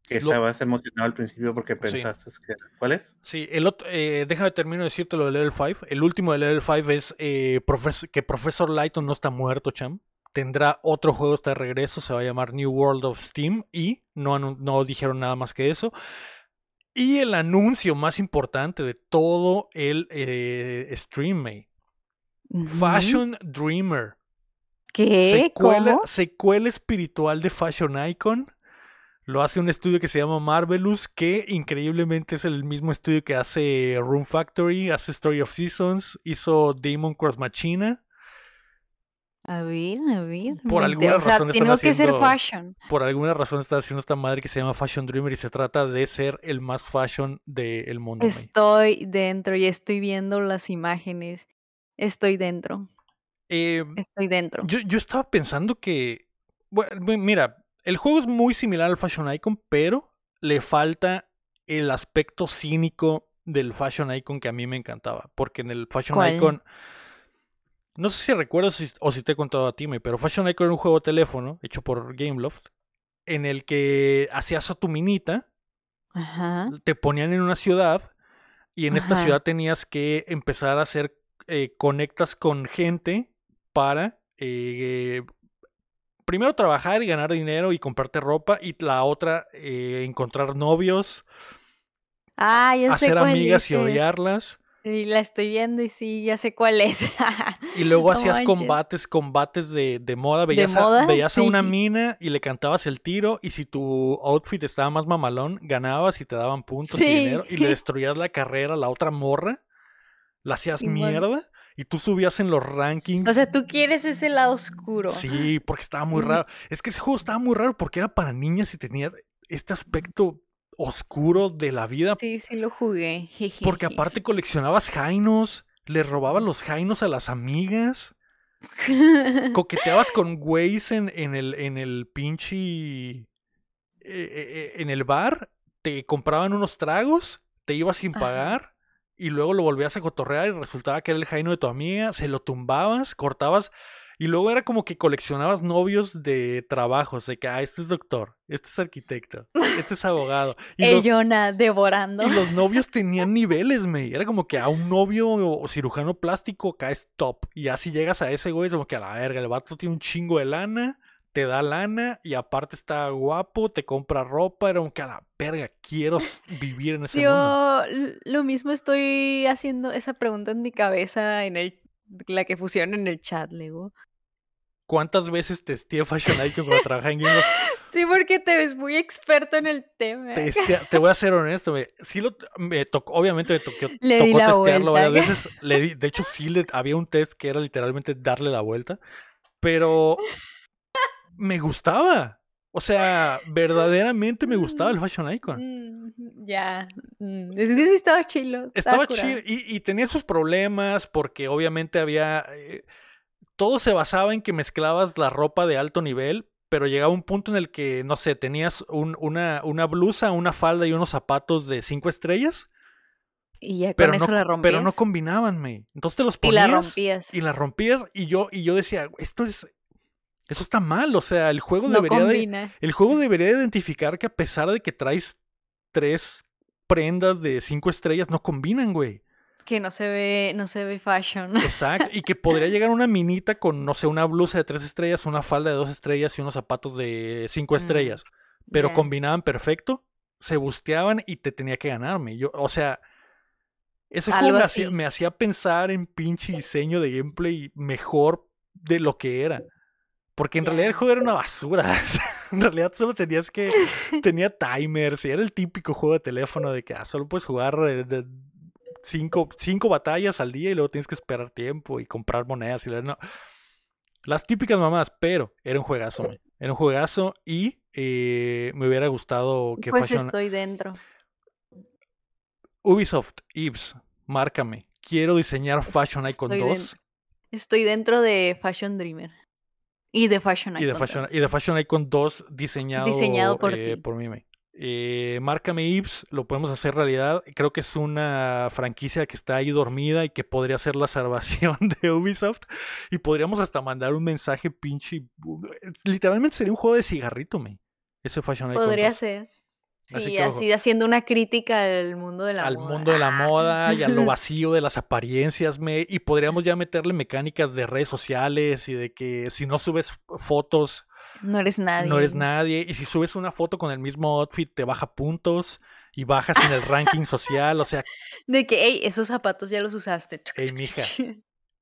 Que Lo- estabas emocionado al principio porque pensaste que era. ¿Cuál es? Sí, el otro, eh, déjame termino de decirte lo de Level 5. El último de Level 5 es eh, profes- que Profesor Lighton no está muerto, cham. Tendrá otro juego hasta de regreso, se va a llamar New World of Steam y no, no dijeron nada más que eso. Y el anuncio más importante de todo el eh, stream, May. Fashion Dreamer. ¿Qué? Secuela, ¿Cómo? secuela espiritual de Fashion Icon. Lo hace un estudio que se llama Marvelous, que increíblemente es el mismo estudio que hace Room Factory, hace Story of Seasons, hizo Demon Cross Machina. A ver, a ver. Por alguna enter- o sea, razón tengo que ser fashion. Por alguna razón está haciendo esta madre que se llama Fashion Dreamer y se trata de ser el más fashion del mundo. Estoy dentro y estoy viendo las imágenes. Estoy dentro. Eh, Estoy dentro. Yo, yo estaba pensando que. Bueno, bu- mira, el juego es muy similar al Fashion Icon, pero le falta el aspecto cínico del Fashion Icon que a mí me encantaba. Porque en el Fashion ¿Cuál? Icon. No sé si recuerdas si- o si te he contado a ti, pero Fashion Icon era un juego de teléfono hecho por Gameloft. En el que hacías a tu minita, Ajá. te ponían en una ciudad y en esta ciudad tenías que empezar a hacer eh, conectas con gente para eh, primero trabajar y ganar dinero y comprarte ropa y la otra eh, encontrar novios, Ah, sé hacer cuál amigas y odiarlas. Sí, la estoy viendo y sí, ya sé cuál es. y luego hacías combates, combates de, de moda, veías, moda? A, veías a una mina y le cantabas el tiro y si tu outfit estaba más mamalón, ganabas y te daban puntos y dinero y le destruías la carrera a la otra morra, la hacías mierda y tú subías en los rankings. O sea, tú quieres ese lado oscuro. Sí, porque estaba muy raro. Es que ese juego estaba muy raro porque era para niñas y tenía este aspecto oscuro de la vida. Sí, sí lo jugué. Porque aparte coleccionabas jainos, le robabas los jainos a las amigas, coqueteabas con güeyes en, en el, en el pinche... eh, eh, eh, en el bar, te compraban unos tragos, te ibas sin Ajá. Y luego lo volvías a cotorrear y resultaba que era el jaino de tu amiga, se lo tumbabas, cortabas y luego era como que coleccionabas novios de trabajos, de que, ah, este es doctor, este es arquitecto, este es abogado. Y El los, Jonah devorando. y los novios tenían niveles, me. Era como que a un novio o cirujano plástico caes top. Y así llegas a ese güey, es como que a la verga, el vato tiene un chingo de lana, te da lana y aparte está guapo, te compra ropa. Era como que a la verga, quiero vivir en ese mundo. Yo l- lo mismo estoy haciendo esa pregunta en mi cabeza en el la que pusieron en el chat, Lego. ¿Cuántas veces testé Fashion Icon cuando trabajaba en Game of Sí, porque te ves muy experto en el tema. Testea- te voy a ser honesto, me, sí lo, me tocó, obviamente me tocó, Le di tocó la testearlo vuelta. varias veces. Le di- de hecho, sí, le, había un test que era literalmente darle la vuelta, pero me gustaba. O sea, verdaderamente me gustaba el Fashion Icon. Mm, ya. mm, Es que sí estaba chilo. Estaba chido y, y tenía sus problemas porque obviamente había... eh, todo se basaba en que mezclabas la ropa de alto nivel, pero llegaba un punto en el que, no sé, tenías un- una, una blusa, una falda y unos zapatos de cinco estrellas, Y ya pero con no, eso la rompías. pero no combinaban, me. Entonces te los y ponías la rompías. y la rompías y yo, y yo decía, esto es... Eso está mal, o sea, el juego No debería de... El juego debería identificar que a pesar de que traes tres prendas de cinco estrellas, no combinan, güey. Que no se ve, no se ve fashion. Exacto. Y que podría llegar una minita con, no sé, una blusa de tres estrellas, una falda de dos estrellas y unos zapatos de cinco Mm, estrellas. Pero combinaban perfecto, se busteaban y te tenía que ganarme. Yo, o sea, ese Algo juego me hacía, me hacía pensar en pinche diseño de gameplay mejor de lo que era. Porque en realidad el juego era una basura. en realidad solo tenías que. Tenía timers y era el típico juego de teléfono de que ah, solo puedes jugar eh, de cinco, cinco batallas al día y luego tienes que esperar tiempo y comprar monedas y la- no. Las típicas mamás, pero era un juegazo, man. Era un juegazo y eh, me hubiera gustado que Pues Fashion- estoy dentro. Ubisoft, Ibs, márcame. Quiero diseñar Fashion Icon Estoy 2 dentro. Estoy dentro de Fashion Dreamer. Y de Fashion y de Icon Fashion, y de Fashion Icon 2 diseñado, Diseñado por eh, por mí. man. Eh, márcame Ibs, lo podemos hacer realidad. Creo que es una franquicia que está ahí dormida y que podría ser la salvación de Ubisoft. Y podríamos hasta mandar un mensaje pinche. Literalmente sería un juego de cigarrito, me. Ese Fashion Icon Podría 2. ser. Así Sí, que, ojo. así haciendo una crítica al mundo de la al moda. mundo de la Ah. moda y a lo vacío de las apariencias, me, y podríamos ya meterle mecánicas de redes sociales y de que si no subes fotos, No eres nadie. no eres nadie, y si subes una foto con el mismo outfit, te baja puntos y bajas en el ranking social, o sea, De que, hey, esos zapatos ya los usaste. Ey, mija.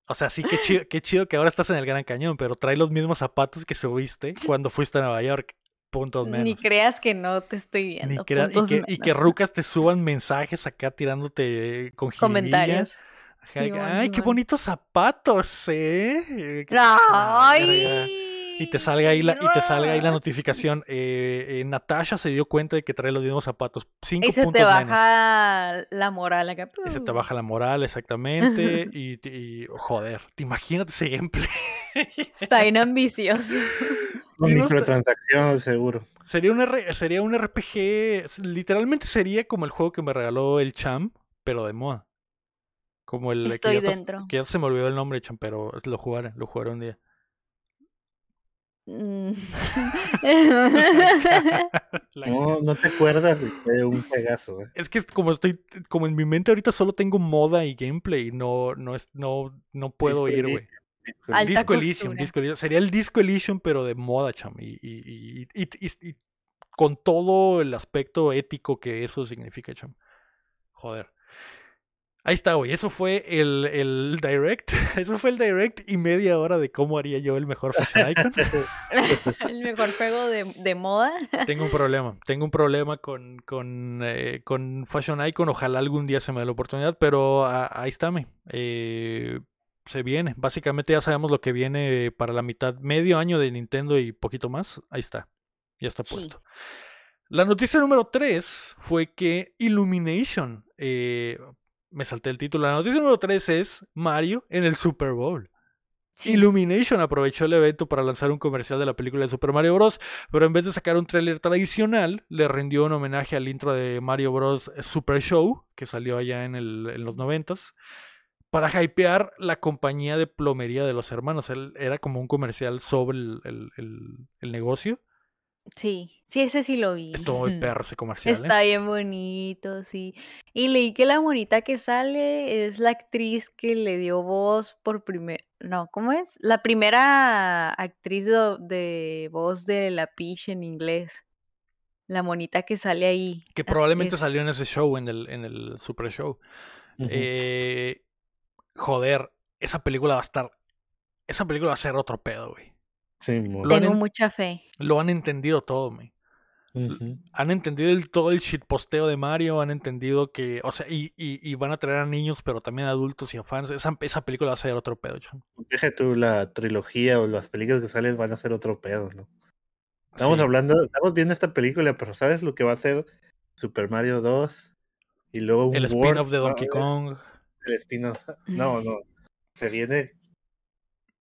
o sea, sí, qué chido, qué chido que ahora estás en el Gran Cañón, pero trae los mismos zapatos que subiste cuando fuiste a Nueva York, puntos menos. Ni creas que no te estoy viendo. Ni y, que, y que menos. rucas te suban mensajes acá tirándote con. Comentarios. Ajá, Simón, Ay, qué Simón. bonitos zapatos, ¿eh? La verga. ¡Ay! Y te salga ahí la, y te salga ahí la no. notificación. Eh, eh, Natasha se dio cuenta de que trae los mismos zapatos. Cinco Y se puntos te menos. baja la moral acá. Y se te baja la moral, exactamente. y, y, joder, te imagínate ese gameplay. Está bien ambicioso. Microtransacciones, seguro. Sería un, R- sería un RPG. Literalmente sería como el juego que me regaló el Cham, pero de moda. Como el que Estoy ya, te- dentro. que ya se me olvidó el nombre, Cham, pero lo jugaré, lo jugaré un día. Mm. No, no te acuerdas de un pegazo, ¿eh? Es que como estoy, como en mi mente ahorita solo tengo moda y gameplay, no, no es, no, no puedo ir, güey. Disco Alta Disco Elysium, costura. Disco Elysium. Sería el Disco Elysium, pero de moda, cham. Y, y- y- y- y- y con todo el aspecto ético que eso significa, cham. Joder. Ahí está, güey. Eso fue el, el direct. Eso fue el direct y media hora de cómo haría yo el mejor Fashion Icon. El mejor juego de, de moda. Tengo un problema. Tengo un problema con, con, eh, con Fashion Icon. Ojalá algún día se me dé la oportunidad, pero a- ahí está, me. Eh, se viene. Básicamente ya sabemos lo que viene para la mitad, medio año de Nintendo y poquito más. Ahí está. Ya está Sí. puesto. La noticia número 3 fue que Illumination. eh, me salté el título. La noticia número 3 es Mario en el Super Bowl. Sí. Illumination aprovechó el evento para lanzar un comercial de la película de Super Mario Bros. Pero en vez de sacar un tráiler tradicional, le rindió un homenaje al intro de Mario Bros. Super Show, que salió allá en, el- en los noventas, para hypear la compañía de plomería de los hermanos. Él era como un comercial sobre el, el- el- el negocio. Sí, sí, ese sí lo vi. Estuvo muy perro ese comercial. ¿eh? Está bien bonito, sí. Y leí que la bonita que sale es la actriz que le dio voz por primer... No, ¿cómo es? La primera actriz de, de voz de la Peach en inglés. La monita que sale ahí. Que Ah, probablemente es- salió en ese show, en el, en el Super Show. Ujú. Eh, joder, esa película va a estar. Esa película va a ser otro pedo, güey. Sí, muy- Lo Tengo en- mucha fe. Lo han entendido todo, güey. Han entendido el, todo el shitposteo de Mario, han entendido que, o sea, y, y, y van a traer a niños, pero también a adultos y a fans. Esa, esa película va a ser otro pedo, chon. Deja tú la trilogía o las películas que salen van a ser otro pedo, ¿no? Estamos Sí. hablando, estamos viendo esta película, pero ¿sabes lo que va a ser Super Mario 2? Y luego un El spin-off de Donkey Kong. El spin-off. No, no. Se viene Se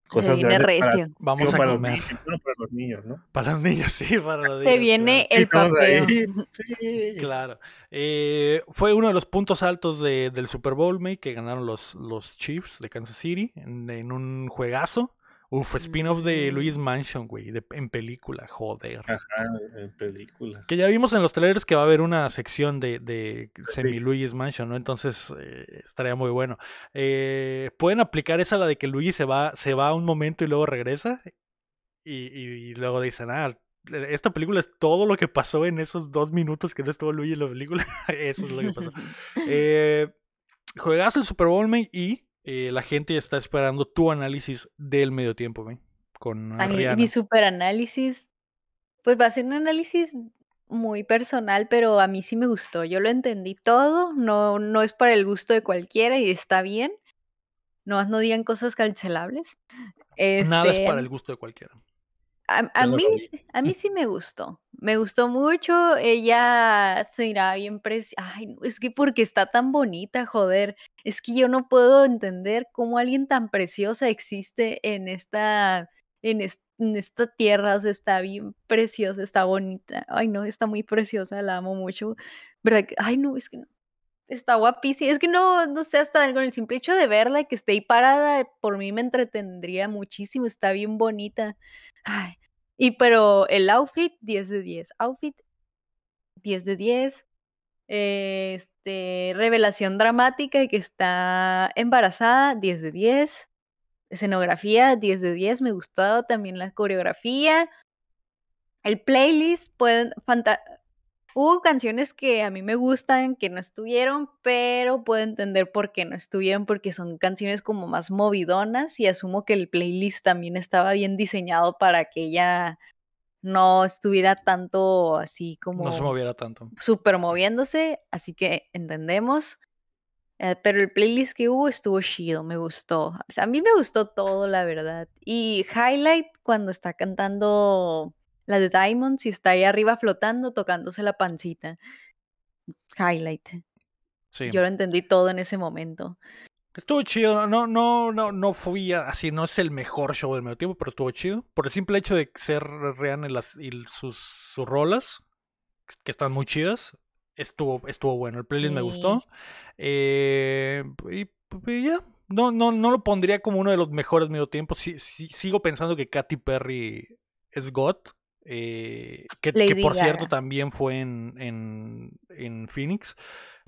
cosas viene grandes para, recio. Vamos a para los comer. niños, no para los niños, ¿no? Para los niños, sí, para los niños. Se claro. viene Y el papel. Sí. Claro. Eh, fue uno de los puntos altos de- del Super Bowl, May, que ganaron los, los Chiefs de Kansas City en, en un juegazo. Uf, spin-off de Mm. Luis Mansion, güey, de- en película, joder. Ajá, en película. Que ya vimos en los trailers que va a haber una sección de, de semi Luigi's Mansion, ¿no? Entonces eh, estaría muy bueno. Eh, Pueden aplicar esa la de que Luigi se va, se va un momento y luego regresa. Y, y- y luego dicen, ah, esta película es todo lo que pasó en esos dos minutos que no estuvo Luigi en la película. Eso es lo que pasó. Eh, juegazo el Super Bowl, May, y eh, la gente está esperando tu análisis del medio tiempo, May, Con A mí, mi super análisis, pues va a ser un análisis muy personal, pero a mí sí me gustó. Yo lo entendí todo, no, no es para el gusto de cualquiera y está bien. No, no digan cosas cancelables. Nada es Este, para el gusto de cualquiera. A, mí, a mí sí me gustó. Me gustó mucho. Ella se miraba bien preciosa. Ay, no, es que porque está tan bonita, joder. Es que yo no puedo entender cómo alguien tan preciosa existe en esta, en es- en esta tierra. O sea, está bien preciosa, está bonita. Ay, no, está muy preciosa, la amo mucho. ¿Verdad? que- Ay, no, es que no. Está guapísima. Es que no, no sé, hasta con el simple hecho de verla y que esté ahí parada, por mí me entretendría muchísimo. Está bien bonita. Ay, Y pero el outfit, 10 de 10. Outfit, 10 de 10. Este, revelación dramática que está embarazada, 10 de 10. Escenografía, 10 de 10. Me gustó también la coreografía. El playlist, pueden, Hubo canciones que a mí me gustan, que no estuvieron, pero puedo entender por qué no estuvieron, porque son canciones como más movidonas y asumo que el playlist también estaba bien diseñado para que ella no estuviera tanto así como... No se moviera tanto. Súper moviéndose, así que entendemos. Eh, pero el playlist que hubo estuvo chido, me gustó. O sea, a mí me gustó todo, la verdad. Y Highlight cuando está cantando la de Diamonds y está ahí arriba flotando, tocándose la pancita. Highlight. Sí. Yo lo entendí todo en ese momento. Estuvo chido, no, no, no, no fui así, no es el mejor show del medio tiempo, pero estuvo chido. Por el simple hecho de ser real en las, y sus, sus rolas, que están muy chidas, estuvo, estuvo bueno. El playlist me gustó. Eh, y, ya, no, no, no lo pondría como uno de los mejores medio tiempo. sigo pensando que Katy Perry es God. Eh, que, por cierto también fue en, en, en, Phoenix.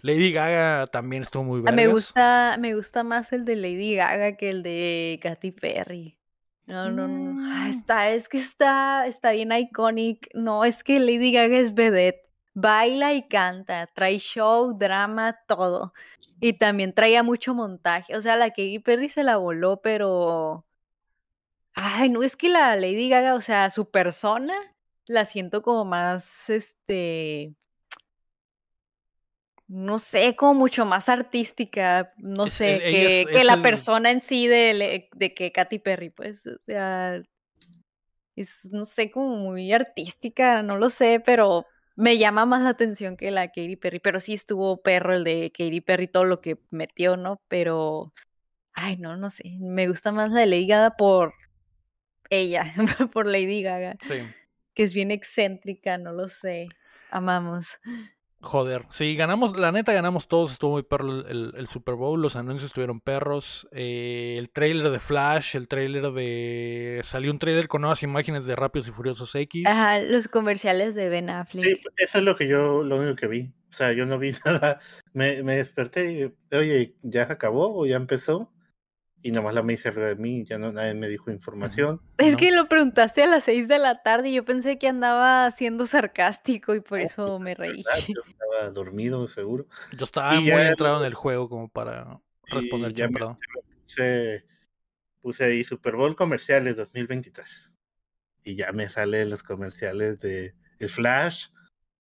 Lady Gaga también estuvo muy bien. Me gusta, me gusta más el de Lady Gaga que el de Katy Perry. No, no, no. Ah, mm. está, es que está, está bien iconic. No, es que Lady Gaga es vedette. Baila y canta, trae show, drama, todo. Y también traía mucho montaje. O sea, la Katy Perry se la voló, pero Ay, no, es que la Lady Gaga, o sea, su persona la siento como más, este, no sé, como mucho más artística, no sé, que, la persona en sí de, de que Katy Perry, pues, o sea, es, no sé, como muy artística, no lo sé, pero me llama más la atención que la Katy Perry, pero sí estuvo perro el de Katy Perry, todo lo que metió, ¿no? Pero, ay, no, no sé, me gusta más la de Lady Gaga por, ella, por Lady Gaga. Sí. Que es bien excéntrica, no lo sé. Amamos. Joder, sí, ganamos, la neta ganamos todos, estuvo muy perro el, Super Bowl, los anuncios estuvieron perros, eh, el trailer de Flash, el trailer de... salió un trailer con nuevas imágenes de Rápidos y Furiosos X. Ajá, los comerciales de Ben Affleck. Sí, eso es lo que yo, lo único que vi, o sea, yo no vi nada, me, me desperté y, oye, ¿ya se acabó o ya empezó? Y nomás la me hice de mí, ya no nadie me dijo información. Es que lo preguntaste a las seis de la tarde y yo pensé que andaba siendo sarcástico y por eso me reí. Yo estaba dormido, seguro. Yo estaba muy entrado en el juego como para responder ya me, puse, puse ahí Super Bowl comerciales 2023 y ya me salen los comerciales de el Flash,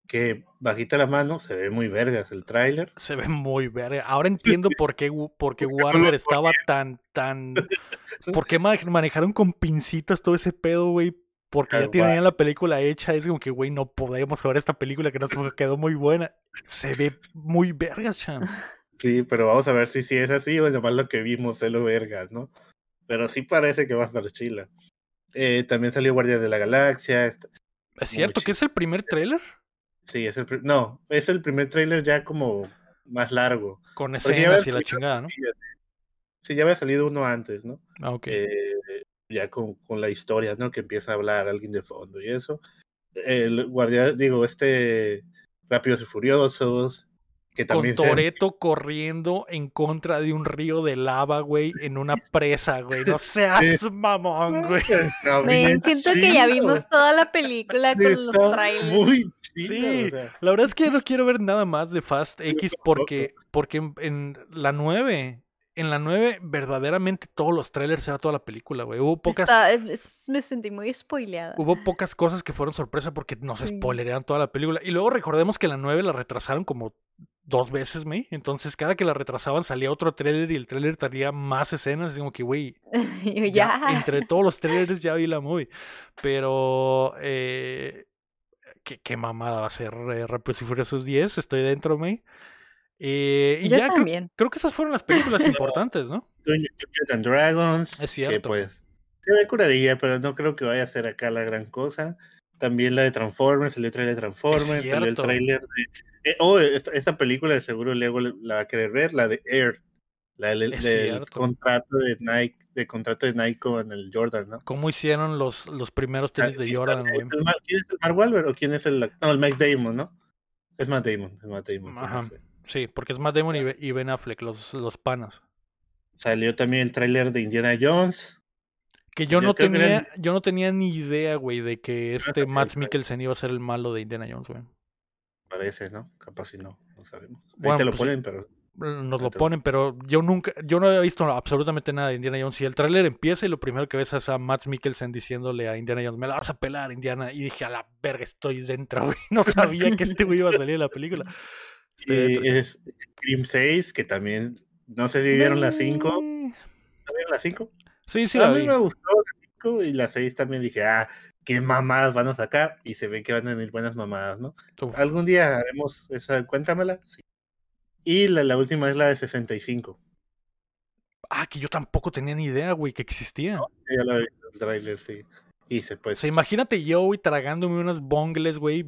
que bajita la mano, se ve muy vergas el tráiler. Se ve muy verga. Ahora entiendo por qué, por qué Warner estaba tan, tan... ¿Por qué manejaron con pincitas todo ese pedo, güey? Porque ya tenían la película hecha. Es como que, güey, no podemos ver esta película que nos quedó muy buena. Se ve muy vergas, Chan. Sí, pero vamos a ver si, si es así o nomás lo que vimos es lo vergas, ¿no? Pero sí parece que va a estar chila. Eh, también salió Guardia de la Galaxia. ¿Es cierto que es el primer tráiler? Sí, es el no, es el primer tráiler ya como más largo. Con escenas y la chingada, ¿no? Sí, ya había salido uno antes, ¿no? Ah, ok. Eh, ya con, con, la historia, ¿no? Que empieza a hablar alguien de fondo y eso. El guardia, digo, este Rápidos y Furiosos, con Toreto corriendo en contra de un río de lava, güey, en una presa, güey. No seas mamón, güey. siento que ya vimos toda la película con los trailers. Muy sí, la verdad es que no quiero ver nada más de Fast X porque, porque en, en la 9 en la 9, verdaderamente todos los trailers era toda la película, güey. Hubo pocas. me sentí muy spoileada. Hubo pocas cosas que fueron sorpresa porque nos sí. spoilerean toda la película. Y luego recordemos que la 9 la retrasaron como dos veces, me. Entonces, cada que la retrasaban salía otro trailer y el trailer tenía más escenas. Digo que, güey. ya. Entre todos los trailers ya vi la movie. Pero. Eh, ¿qué, qué, mamada va a ser eh, Rápidos y Furiosos 10. Estoy dentro, me. Eh, y ya creo, que esas fueron las películas importantes, ¿no? And Dragons. Es cierto. Que pues se ve curadilla, pero no creo que vaya a ser acá la gran cosa. También la de Transformers, el trailer de Transformers, salió el trailer de. Eh, oh, esta, película de seguro luego la va a querer ver, la de Air. La del, contrato de Nike, de contrato de Nike con el Jordan, ¿no? ¿Cómo hicieron los, los primeros tenis de Jordan, ¿es güey? el Mar- ¿Quién es el Mark Wahlberg o quién es el No, el Matt Damon, ¿no? Es Matt Damon, es Matt Damon. sí, Ajá. porque es Matt Damon y Be- y Ben Affleck, los, los panas. Salió también el tráiler de Indiana Jones. Que yo Yo no que tenía, yo no tenía ni idea, güey, de que este sabía, Mads güey. Mikkelsen iba a ser el malo de Indiana Jones, güey. Parece, ¿no? Capaz si no, no sabemos. Ahí Bueno, te lo pues, ponen, pero Nos lo ponen, pero yo nunca, yo no había visto absolutamente nada de Indiana Jones. Y el tráiler empieza y lo primero que ves es a Mads Mikkelsen diciéndole a Indiana Jones, me la vas a pelar, Indiana. Y dije, a la verga, estoy dentro, güey. No sabía que este güey iba a salir en la película. Y es Scream 6, que también, no sé si vieron las 5. ¿No vieron las 5? Sí, sí, a mí vi. me gustó la 5 y la 6 también dije, ah, qué mamadas van a sacar. Y se ve que van a venir buenas mamadas, ¿no? Uf. Algún día haremos esa, cuéntamela. Sí. Y la, la última es la de 65. Ah, que yo tampoco tenía ni idea, güey, que existía. Ya la vi en el tráiler, sí. Y se O pues. sea, imagínate yo, güey, tragándome unas bongles, güey,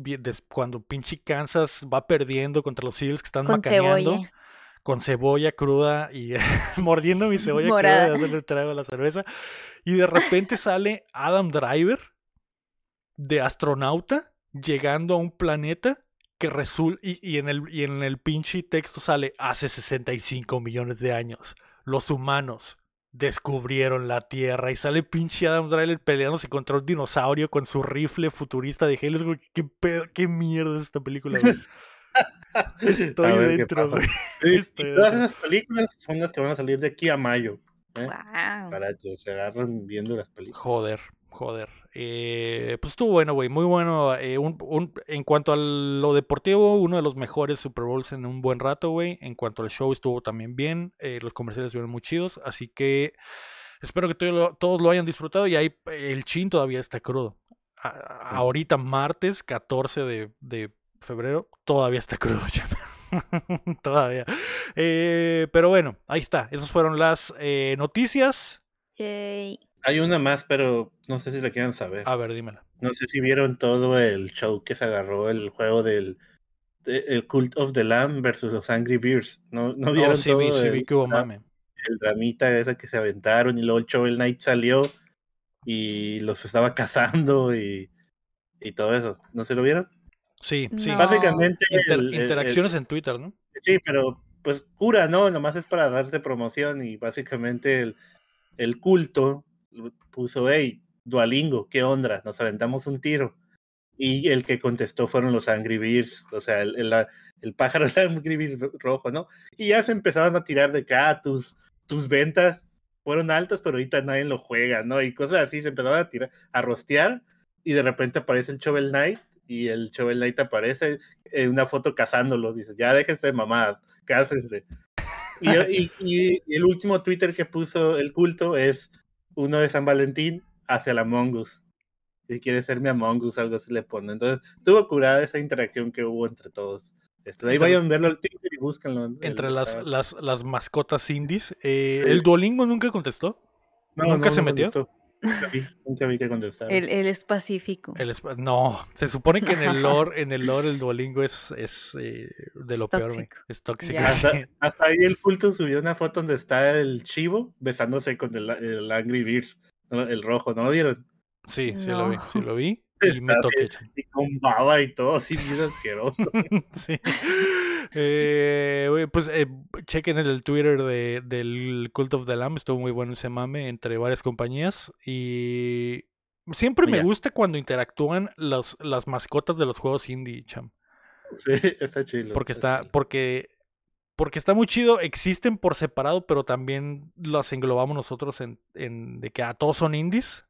cuando pinche Kansas va perdiendo contra los Eagles que están Con macaneando. cebolla. Con cebolla cruda y mordiendo mi cebolla Morada. cruda y dándole trago a la cerveza. Y de repente sale Adam Driver de astronauta llegando a un planeta que resulta y, y en el y en el pinche texto sale hace 65 millones de años los humanos descubrieron la Tierra y sale pinche Adam Driver peleándose contra un dinosaurio con su rifle futurista de Halo. Es como, ¿Qué, pedo- qué mierda es esta película, güey? Estoy dentro, güey. Estoy y todas dentro. esas películas son las que van a salir de aquí a mayo. ¿eh? Wow. Para que se agarren viendo las películas. Joder, joder. Eh, pues estuvo bueno, güey. Muy bueno. eh, un- un- en cuanto a lo deportivo, uno de los mejores Super Bowls en un buen rato, güey. En cuanto al show, estuvo también bien. eh, los comerciales estuvieron muy chidos. Así que espero que todo todos lo hayan disfrutado. Y ahí el chin todavía está crudo. A- ahorita, martes 14 de, de febrero, todavía está crudo, ya. todavía. Eh, pero bueno, ahí está. Esas fueron las eh, noticias. Yay. Hay una más, pero no sé si la quieran saber. A ver, dímela. No sé si vieron todo el show que se agarró el juego del de- el Cult of the Lamb versus los Angry Birds. ¿No, no Oh, vieron sí, todo vi, sí el, vi que hubo la- mame. el dramita esa que se aventaron y luego el Shovel Knight salió y los estaba cazando y, y todo eso? ¿No se lo vieron? Sí, sí. No. Básicamente Inter- el- el- interacciones en Twitter, ¿no? Sí, pero pues cura, ¿no? Nomás es para darse promoción y básicamente el, el culto puso, hey, Dualingo, ¿qué onda? Nos aventamos un tiro. Y el que contestó fueron los Angry Birds, o sea, el, el, el pájaro el Angry Bird rojo, ¿no? Y ya se empezaron a tirar de acá, tus, tus ventas fueron altas, pero ahorita nadie lo juega, ¿no? Y cosas así, se empezaron a tirar, a rostear, y de repente aparece el Shovel Knight, y el Shovel Knight aparece en una foto cazándolo, dice, ya déjense de mamadas, cásense. Y, y, y- y el último Twitter que puso el culto es uno de San Valentín hacia la Among Us. Si quiere ser mi Among Us, algo así le pone. Entonces, estuvo curada esa interacción que hubo entre todos. Esto, ahí vayan a verlo al Twitter y búsquenlo. el- Entre las, las, las mascotas indies. Eh. ¿El Duolingo nunca contestó? No, ¿Nunca no, se no metió? contestó. Nunca vi, que es pacífico. El esp- no, se supone que en el lore, en el lore el Duolingo es, es eh, de lo Es peor, tóxico. Es tóxico. Hasta, hasta ahí el culto subió una foto donde está el chivo besándose con el, el Angry Birds, el rojo, ¿no lo vieron? Sí, sí lo vi, sí lo vi. Y me Está toqué. Y con baba y todo, así bien asqueroso. sí. Eh, pues eh, chequen el Twitter de, del Cult of the Lamb, estuvo muy bueno ese mame entre varias compañías y siempre me gusta cuando interactúan las, las mascotas de los juegos indie, cham, Sí, está chido. porque está, chido. porque, porque está muy chido, existen por separado, pero también las englobamos nosotros en, en de que a todos son indies.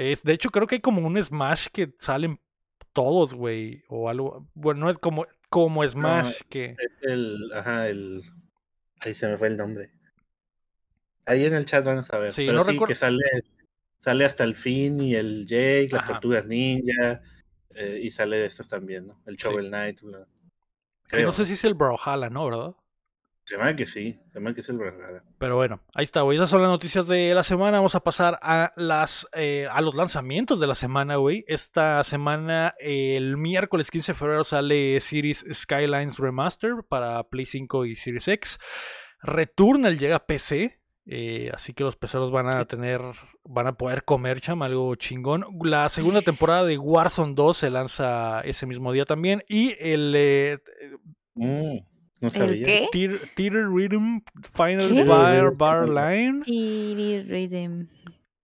Es, de hecho, creo que hay como un Smash que salen todos, güey, o algo. Bueno, no es como, como Smash que. Es el, ajá, el. Ahí se me fue el nombre. Ahí en el chat van a saber. Sí, pero no sí recuerdo- que sale, sale hasta el fin y el Jake, las Ajá. tortugas ninja, eh, y sale de estos también, ¿no? El Sí. Shovel Knight. que Creo. no sé si es el Brawlhalla, ¿no? ¿Verdad? Se llama que sí, se llama que es el Brawlhalla. Pero bueno, ahí está, güey. Esas son las noticias de la semana. Vamos a pasar a las eh, a los lanzamientos de la semana, güey. Esta semana, eh, el miércoles 15 de febrero, sale Series Skylines Remaster para Play 5 y Series X. Returnal llega a PC. eh, así que los peceros van a tener, van a poder comer, cham, algo chingón. La segunda temporada de Warzone 2 se lanza ese mismo día también. Y el eh, Mm, no ¿El sabía. qué? Theater, Theater Rhythm Final ¿Qué? Bar, Bar Line. Tiri Rhythm.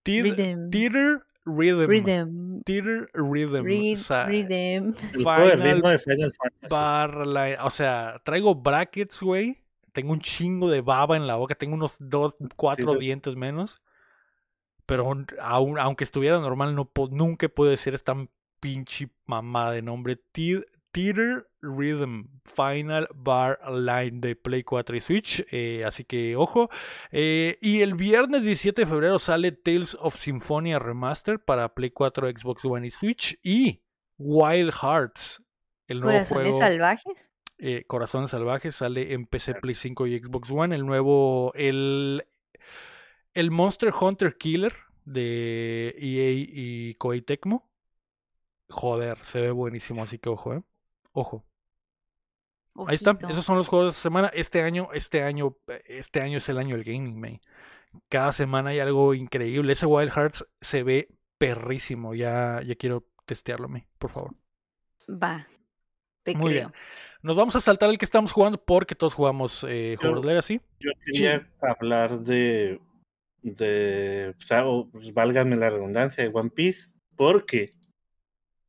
Theater, Rhythm. Theater Rhythm. Rhythm. Theater Rhythm. Rid- o sea, Rhythm. El Final ritmo de Final Fantasy. Bar Line. O sea, traigo brackets, güey. Tengo un chingo de baba en la boca. Tengo unos dos, cuatro lo- dientes menos. Pero aun- aun- aunque estuviera normal, no nunca puedo decir esta pinche mamada de nombre. Thi- Theater Rhythm Final Bar Line de Play 4 y Switch. eh, así que ojo. Eh, y el viernes 17 de febrero sale Tales of Symphonia Remaster para Play 4, Xbox One y Switch. Y Wild Hearts. El nuevo Corazones juego salvajes. eh, Corazones Salvajes sale en PC, Play 5 y Xbox One. El nuevo, el, el Monster Hunter Killer de EA y Koei Tecmo. Joder, se ve buenísimo, así que ojo, eh. Ojo. Ahí está. Ojito. Esos son los juegos de semana. Este año, este año, eh, este año es el año del gaming, man. Cada semana hay algo increíble. Ese Wild Hearts se ve perrísimo. Ya, ya quiero testearlo, me, por favor. Va. Te Muy creo. bien. Nos vamos a saltar el que estamos jugando porque todos jugamos eh, Yo- Legacy. Yo quería hablar de, de o sea, o, pues, válgame la redundancia, de One Piece, porque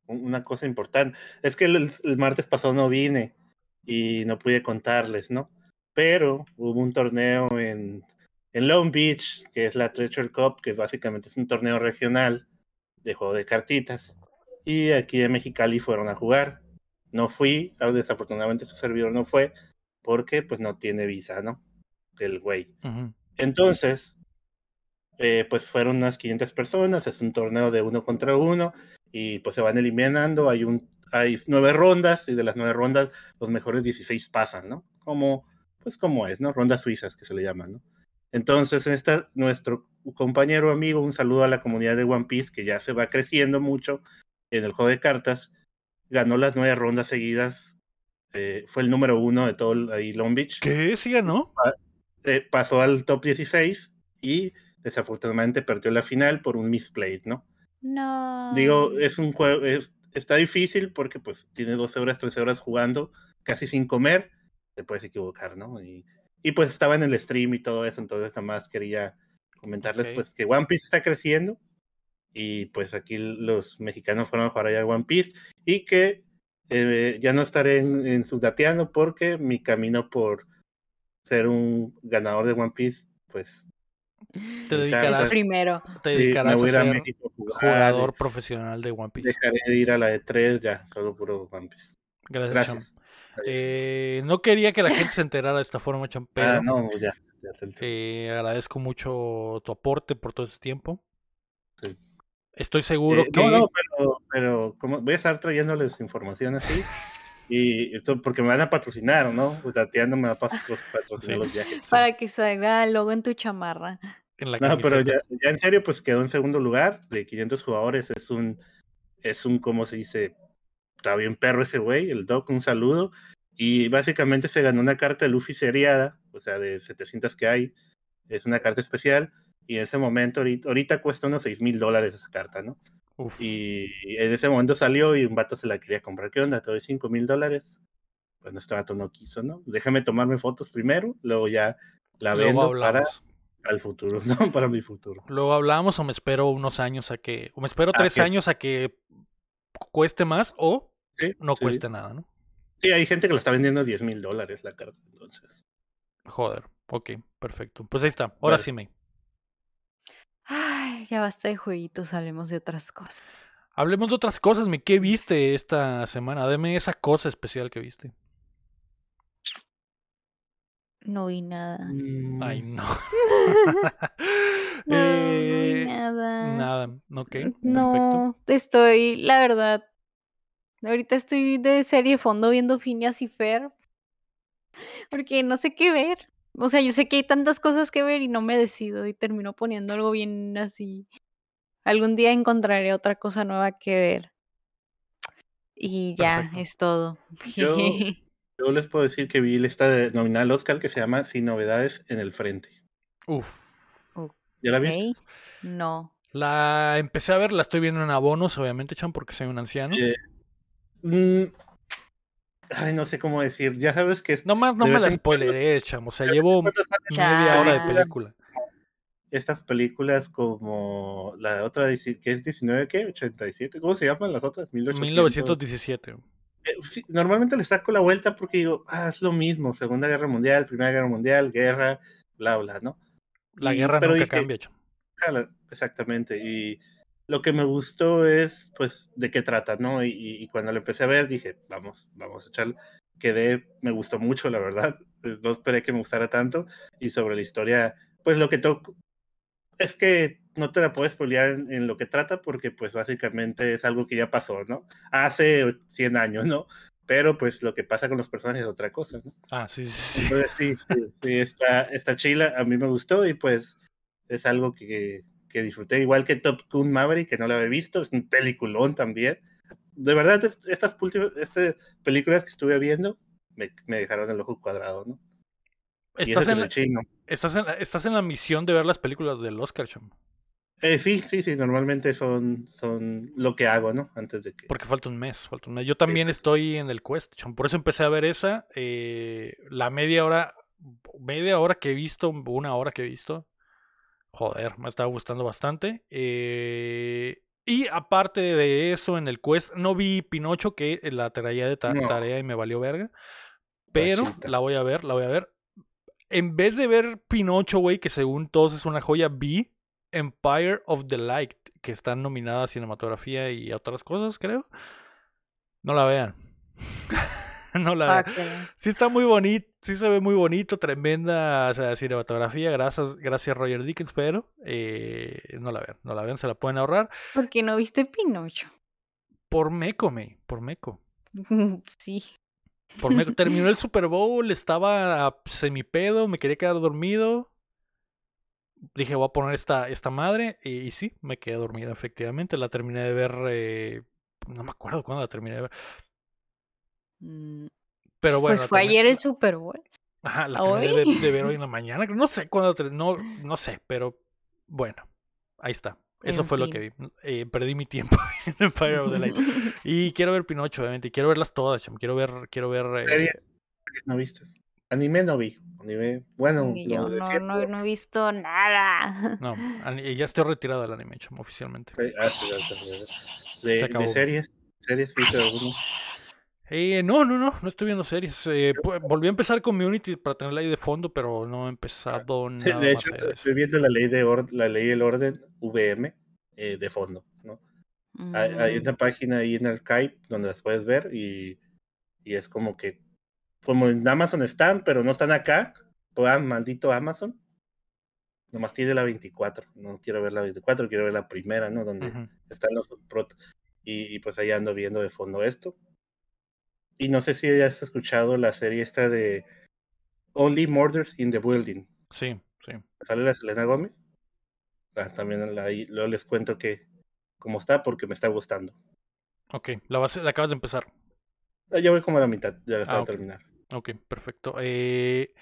una cosa importante, es que el, el martes pasado no vine y no pude contarles, ¿no? Pero hubo un torneo en, en Long Beach, que es la Treasure Cup, que básicamente es un torneo regional de juego de cartitas, y aquí de Mexicali fueron a jugar. No fui, ah, desafortunadamente su servidor no fue, porque pues no tiene visa, ¿no? El güey. Entonces, eh, pues fueron unas 500 personas, es un torneo de uno contra uno y pues se van eliminando, hay un hay nueve rondas y de las nueve rondas los mejores 16 pasan, ¿no? Como pues como es, ¿no? Rondas suizas que se le llaman, ¿no? Entonces, en esta nuestro compañero amigo, un saludo a la comunidad de One Piece que ya se va creciendo mucho en el juego de cartas, ganó las nueve rondas seguidas, eh, fue el número uno de todo el, ahí Long Beach ¿Qué? ¿Sí ganó? eh, pasó al top 16 y desafortunadamente perdió la final por un misplay, ¿no? No. Digo, es un juego, es- está difícil porque pues tiene 12 horas, 13 horas jugando, casi sin comer, te puedes equivocar, ¿no? Y, y pues estaba en el stream y todo eso, entonces nada más quería comentarles pues que One Piece está creciendo y pues aquí los mexicanos fueron a jugar allá a One Piece y que eh, ya no estaré en, en Sudateando porque mi camino por ser un ganador de One Piece, pues Te dedicarás, o sea, Primero. te me dedicarás voy a ir a a ser México a jugar, jugador profesional de One Piece. dejaré de ir a la de 3 ya, solo puro One Piece. Gracias. Gracias. Eh, no quería que la gente se enterara de esta forma, Cham, pero ah, no, ya. eh, agradezco mucho tu aporte por todo este tiempo. Sí. Estoy seguro Eh, que... No, no, pero, pero como voy a estar trayéndoles información así. Y esto porque me van a patrocinar, ¿no? Pues Tatiana me va a patro- patrocinar Sí. los viajes. Para que salga el logo en tu chamarra. en la No, pero ya en serio, pues quedó en segundo lugar de 500 jugadores. Es un, es un, ¿cómo se dice? Está bien perro ese güey, el Doc, un saludo. Y básicamente se ganó una carta de Luffy seriada, o sea, de 700 que hay. Es una carta especial. Y en ese momento, ahorita, ahorita cuesta unos 6 mil dólares esa carta, ¿no? Uf. Y en ese momento salió y un vato se la quería comprar. ¿Qué onda? Te doy 5 mil dólares. Pues nuestro vato no quiso, ¿no? Déjame tomarme fotos primero, luego ya la Luego vendo para al futuro, ¿no? Para mi futuro. Luego hablamos o me espero unos años a que... O me espero tres que años a que cueste más o Sí, no sí. cueste nada, ¿no? Sí, hay gente que la está vendiendo a 10 mil dólares la carta, entonces. Joder. Ok, perfecto. Pues ahí está. Ahora Vale. sí, May. Ya basta de jueguitos, hablemos de otras cosas. Hablemos de otras cosas, mi. ¿Qué viste esta semana? Deme esa cosa especial que viste. No vi nada. Ay, Mm, no. No, no vi Eh, nada. Nada. Ok, perfecto. No, estoy, la verdad, ahorita estoy de serie de fondo viendo Phineas y Fer, porque no sé qué ver. O sea, yo sé que hay tantas cosas que ver y no me decido y termino poniendo algo bien así. Algún día encontraré otra cosa nueva que ver. Y ya, Perfecto. es todo. Yo- Yo les puedo decir que vi lista de nominal Oscar que se llama Sin novedades en el frente. Uf. ¿Ya la viste? No. La empecé a ver, la estoy viendo en abonos, obviamente, Chan, porque soy un anciano. Eh, mm, ay, no sé cómo decir. Ya sabes que es- No más, no me la spoileré, Cham. O sea, llevo media hora de película. estas películas como la otra que es 19 ¿qué? 87, ¿cómo se llaman las otras? 1800. 1917. Eh, normalmente le saco la vuelta porque digo, ah, es lo mismo, Segunda Guerra Mundial, Primera Guerra Mundial, guerra, bla, bla, ¿no? La Y- guerra nunca dije, cambia, Cham. Jala, exactamente. Y lo que me gustó es, pues, de qué trata, ¿no? Y, y- cuando lo empecé a ver, dije, vamos, vamos a echarle. Quedé, me gustó mucho, la verdad. Eh, No esperé que me gustara tanto. Y sobre la historia, pues lo que toco. Es que no te la puedes spoilear en, en lo que trata, porque, pues, básicamente es algo que ya pasó, ¿no? Hace 100 años, ¿no? Pero, pues, lo que pasa con los personajes es otra cosa, ¿no? Ah, sí, sí, sí. Entonces, sí, sí, sí, está, está chila, a mí me gustó y pues es algo que, que disfruté, igual que Top Gun Maverick, que no la había visto, es un peliculón también. De verdad, est- estas últimas estas películas que estuve viendo me, me dejaron el ojo cuadrado, ¿no? Estás en, la, chino. estás, en, estás en la misión de ver las películas del Oscar, Cham. Eh, sí, sí, sí, normalmente son, son lo que hago, ¿no? Antes de que... Porque falta un mes, falta un mes. Yo también estoy en el Quest, Cham. Por eso empecé a ver esa. eh, la media hora, media hora que he visto, una hora que he visto. Joder, me estaba gustando bastante. eh, y aparte de eso, en el Quest, no vi Pinocho, que la traía de ta- No. tarea y me valió verga. Pero Pachita. la voy a ver, la voy a ver. En vez de ver Pinocho, güey, que según todos es una joya, vi Empire of the Light, que está nominada a cinematografía y a otras cosas, creo. No la vean. no la vean. Sí está muy bonito, sí se ve muy bonito, tremenda o sea, cinematografía, gracias, gracias Roger Dickens, pero eh, no la vean, no la vean, se la pueden ahorrar. ¿Por qué no viste Pinocho? Por Meco, me, por Meco. sí. Por Meco. Terminó el Super Bowl, estaba semipedo, me quería quedar dormido. Dije, voy a poner esta, esta madre. Y, y sí, me quedé dormido, efectivamente. La terminé de ver. eh, no me acuerdo cuándo la terminé de ver. Pero bueno. pues fue ayer el Super Bowl. Ajá, la de, ¿Hoy? de ver hoy en la mañana. No sé cuándo. No, no sé, pero bueno. Ahí está. Eso En fue lo que vi. Eh, perdí mi tiempo en Empire of the Light. Y quiero ver Pinocho, obviamente. y Quiero verlas todas, cham. Quiero ver. Quiero ver. eh, ¿No viste? Anime no vi. Anime, bueno, yo de no, no, no he visto nada. No, ya estoy retirado del anime, cham, oficialmente. Sí, ah, sí, ya, ya, ya. Se De, acabó. de series, series, ¿viste alguno? Eh, no, no, no, no estoy viendo series. Eh, volví a empezar Community para tenerla ahí de fondo, pero no he empezado Sí, nada de hecho, estoy viendo la ley de or- la ley del orden VM eh, de fondo, ¿no? Hay, hay Mm, una página ahí en Archive donde las puedes ver y, y es como que como en Amazon están, pero no están acá. Pues ah, maldito Amazon. Nomás tiene la 24. No quiero ver la 24, quiero ver la primera, ¿no? Donde están los prot y, y pues ahí ando viendo de fondo esto. Y no sé si hayas escuchado la serie esta de Only Murders in the Building. Sí, sí. Sale la Selena Gómez. Ah, también la- luego les cuento que cómo está porque me está gustando. Ok, la, vas- la acabas de empezar. Ah, Ya voy como a la mitad, ya la Ah, a ok. terminar. Ok, perfecto. Eh,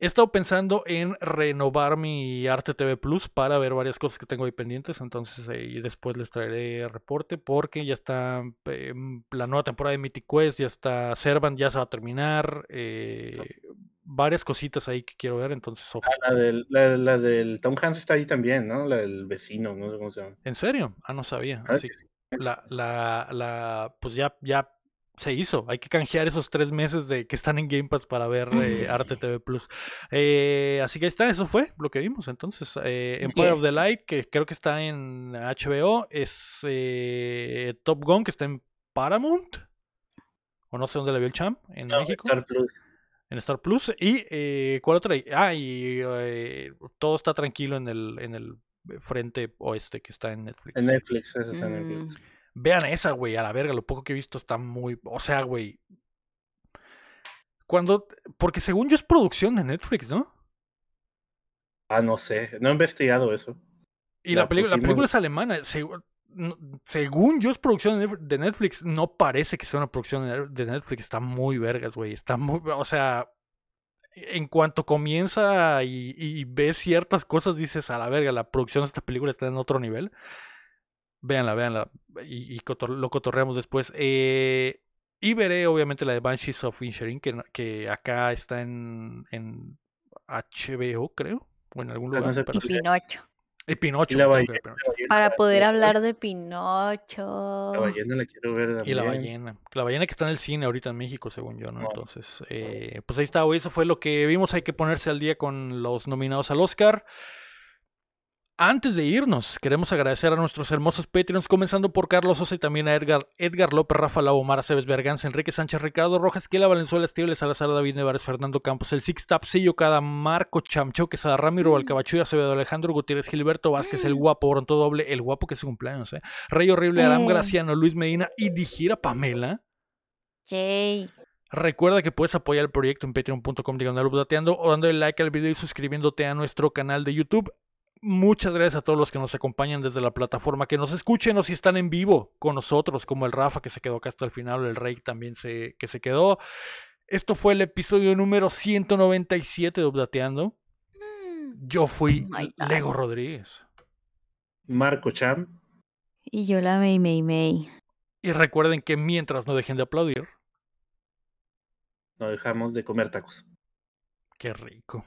he estado pensando en renovar mi Arte TV Plus para ver varias cosas que tengo ahí pendientes. Entonces, eh, y después les traeré reporte porque ya está eh, la nueva temporada de Mythic Quest, ya está Servant, ya se va a terminar. eh, varias cositas ahí que quiero ver. Entonces. Ah, la, del, la, la del Tom Hanks está ahí también, ¿no? La del vecino, no sé cómo se llama. ¿En serio? Ah, no sabía. Ah, Así sí. la, la, la, pues ya, ya se hizo. Hay que canjear esos tres meses de que están en Game Pass para ver eh, Arte TV Plus. Eh, así que ahí está, eso fue lo que vimos. Entonces, eh, Empire of the. Light, que creo que está en HBO, es eh, Top Gun, que está en Paramount. O no sé dónde la vio el champ, en No, México, Star Plus. en Star Plus. Y eh, ¿cuál otra? hay? Ah, y eh, todo está tranquilo en el, en el frente oeste que está en Netflix. En Netflix, esa está en mm, Netflix. Vean esa, güey, a la verga, lo poco que he visto está muy... O sea, güey. Cuando... Porque según yo es producción de Netflix, ¿no? Ah, no sé, no he investigado eso. Y la, La peli- la película es alemana. segu- según yo es producción de Netflix, no parece que sea una producción de Netflix, está muy vergas, güey, está muy, o sea, en cuanto comienza y, ves ciertas cosas, dices, a la verga, la producción de esta película está en otro nivel. Véanla, véanla, y, lo cotorreamos después. Eh, y veré, obviamente, la de Banshees of Inisherin, que, que acá está en, en HBO, creo, o en algún lugar. y Pinocho. Y Pinocho. Para poder hablar de Pinocho. La ballena la quiero ver también. Y la ballena. La ballena que está en el cine ahorita en México, según yo, ¿no? Entonces, eh, pues ahí está. Eso fue lo que vimos. Hay que ponerse al día con los nominados al Oscar. Antes de irnos, queremos agradecer a nuestros hermosos Patreons, comenzando por Carlos Sosa y también a Edgar, Edgar López, Rafa Lau, Omar Aceves Berganza, Enrique Sánchez, Ricardo Rojas, Kiela Valenzuela, Estible, Salazar, David Nevares, Fernando Campos, el Six Tapsillo, Cada, Marco Chamcho, Quesada, Ramiro, mm. Alcabachuy, Acevedo, Alejandro Gutiérrez, Gilberto Vázquez, el mm. guapo, Bronto Doble, el guapo que es su cumpleaños, ¿eh? Rey Horrible, Aram eh. Graciano, Luis Medina y Dijira Pamela. Yay. Recuerda que puedes apoyar el proyecto en patreon.com diagonal o dándole like al video y suscribiéndote a nuestro canal de YouTube muchas gracias a todos los que nos acompañan desde la plataforma, que nos escuchen o si están en vivo con nosotros, como el Rafa que se quedó acá hasta el final, el Rey también se, que se quedó. Esto fue el episodio número 197 de Updateando. Mm. Yo fui oh Lego Rodríguez. Marco Cham. Y yo la May May May. Y recuerden que mientras no dejen de aplaudir, no dejamos de comer tacos. Qué rico.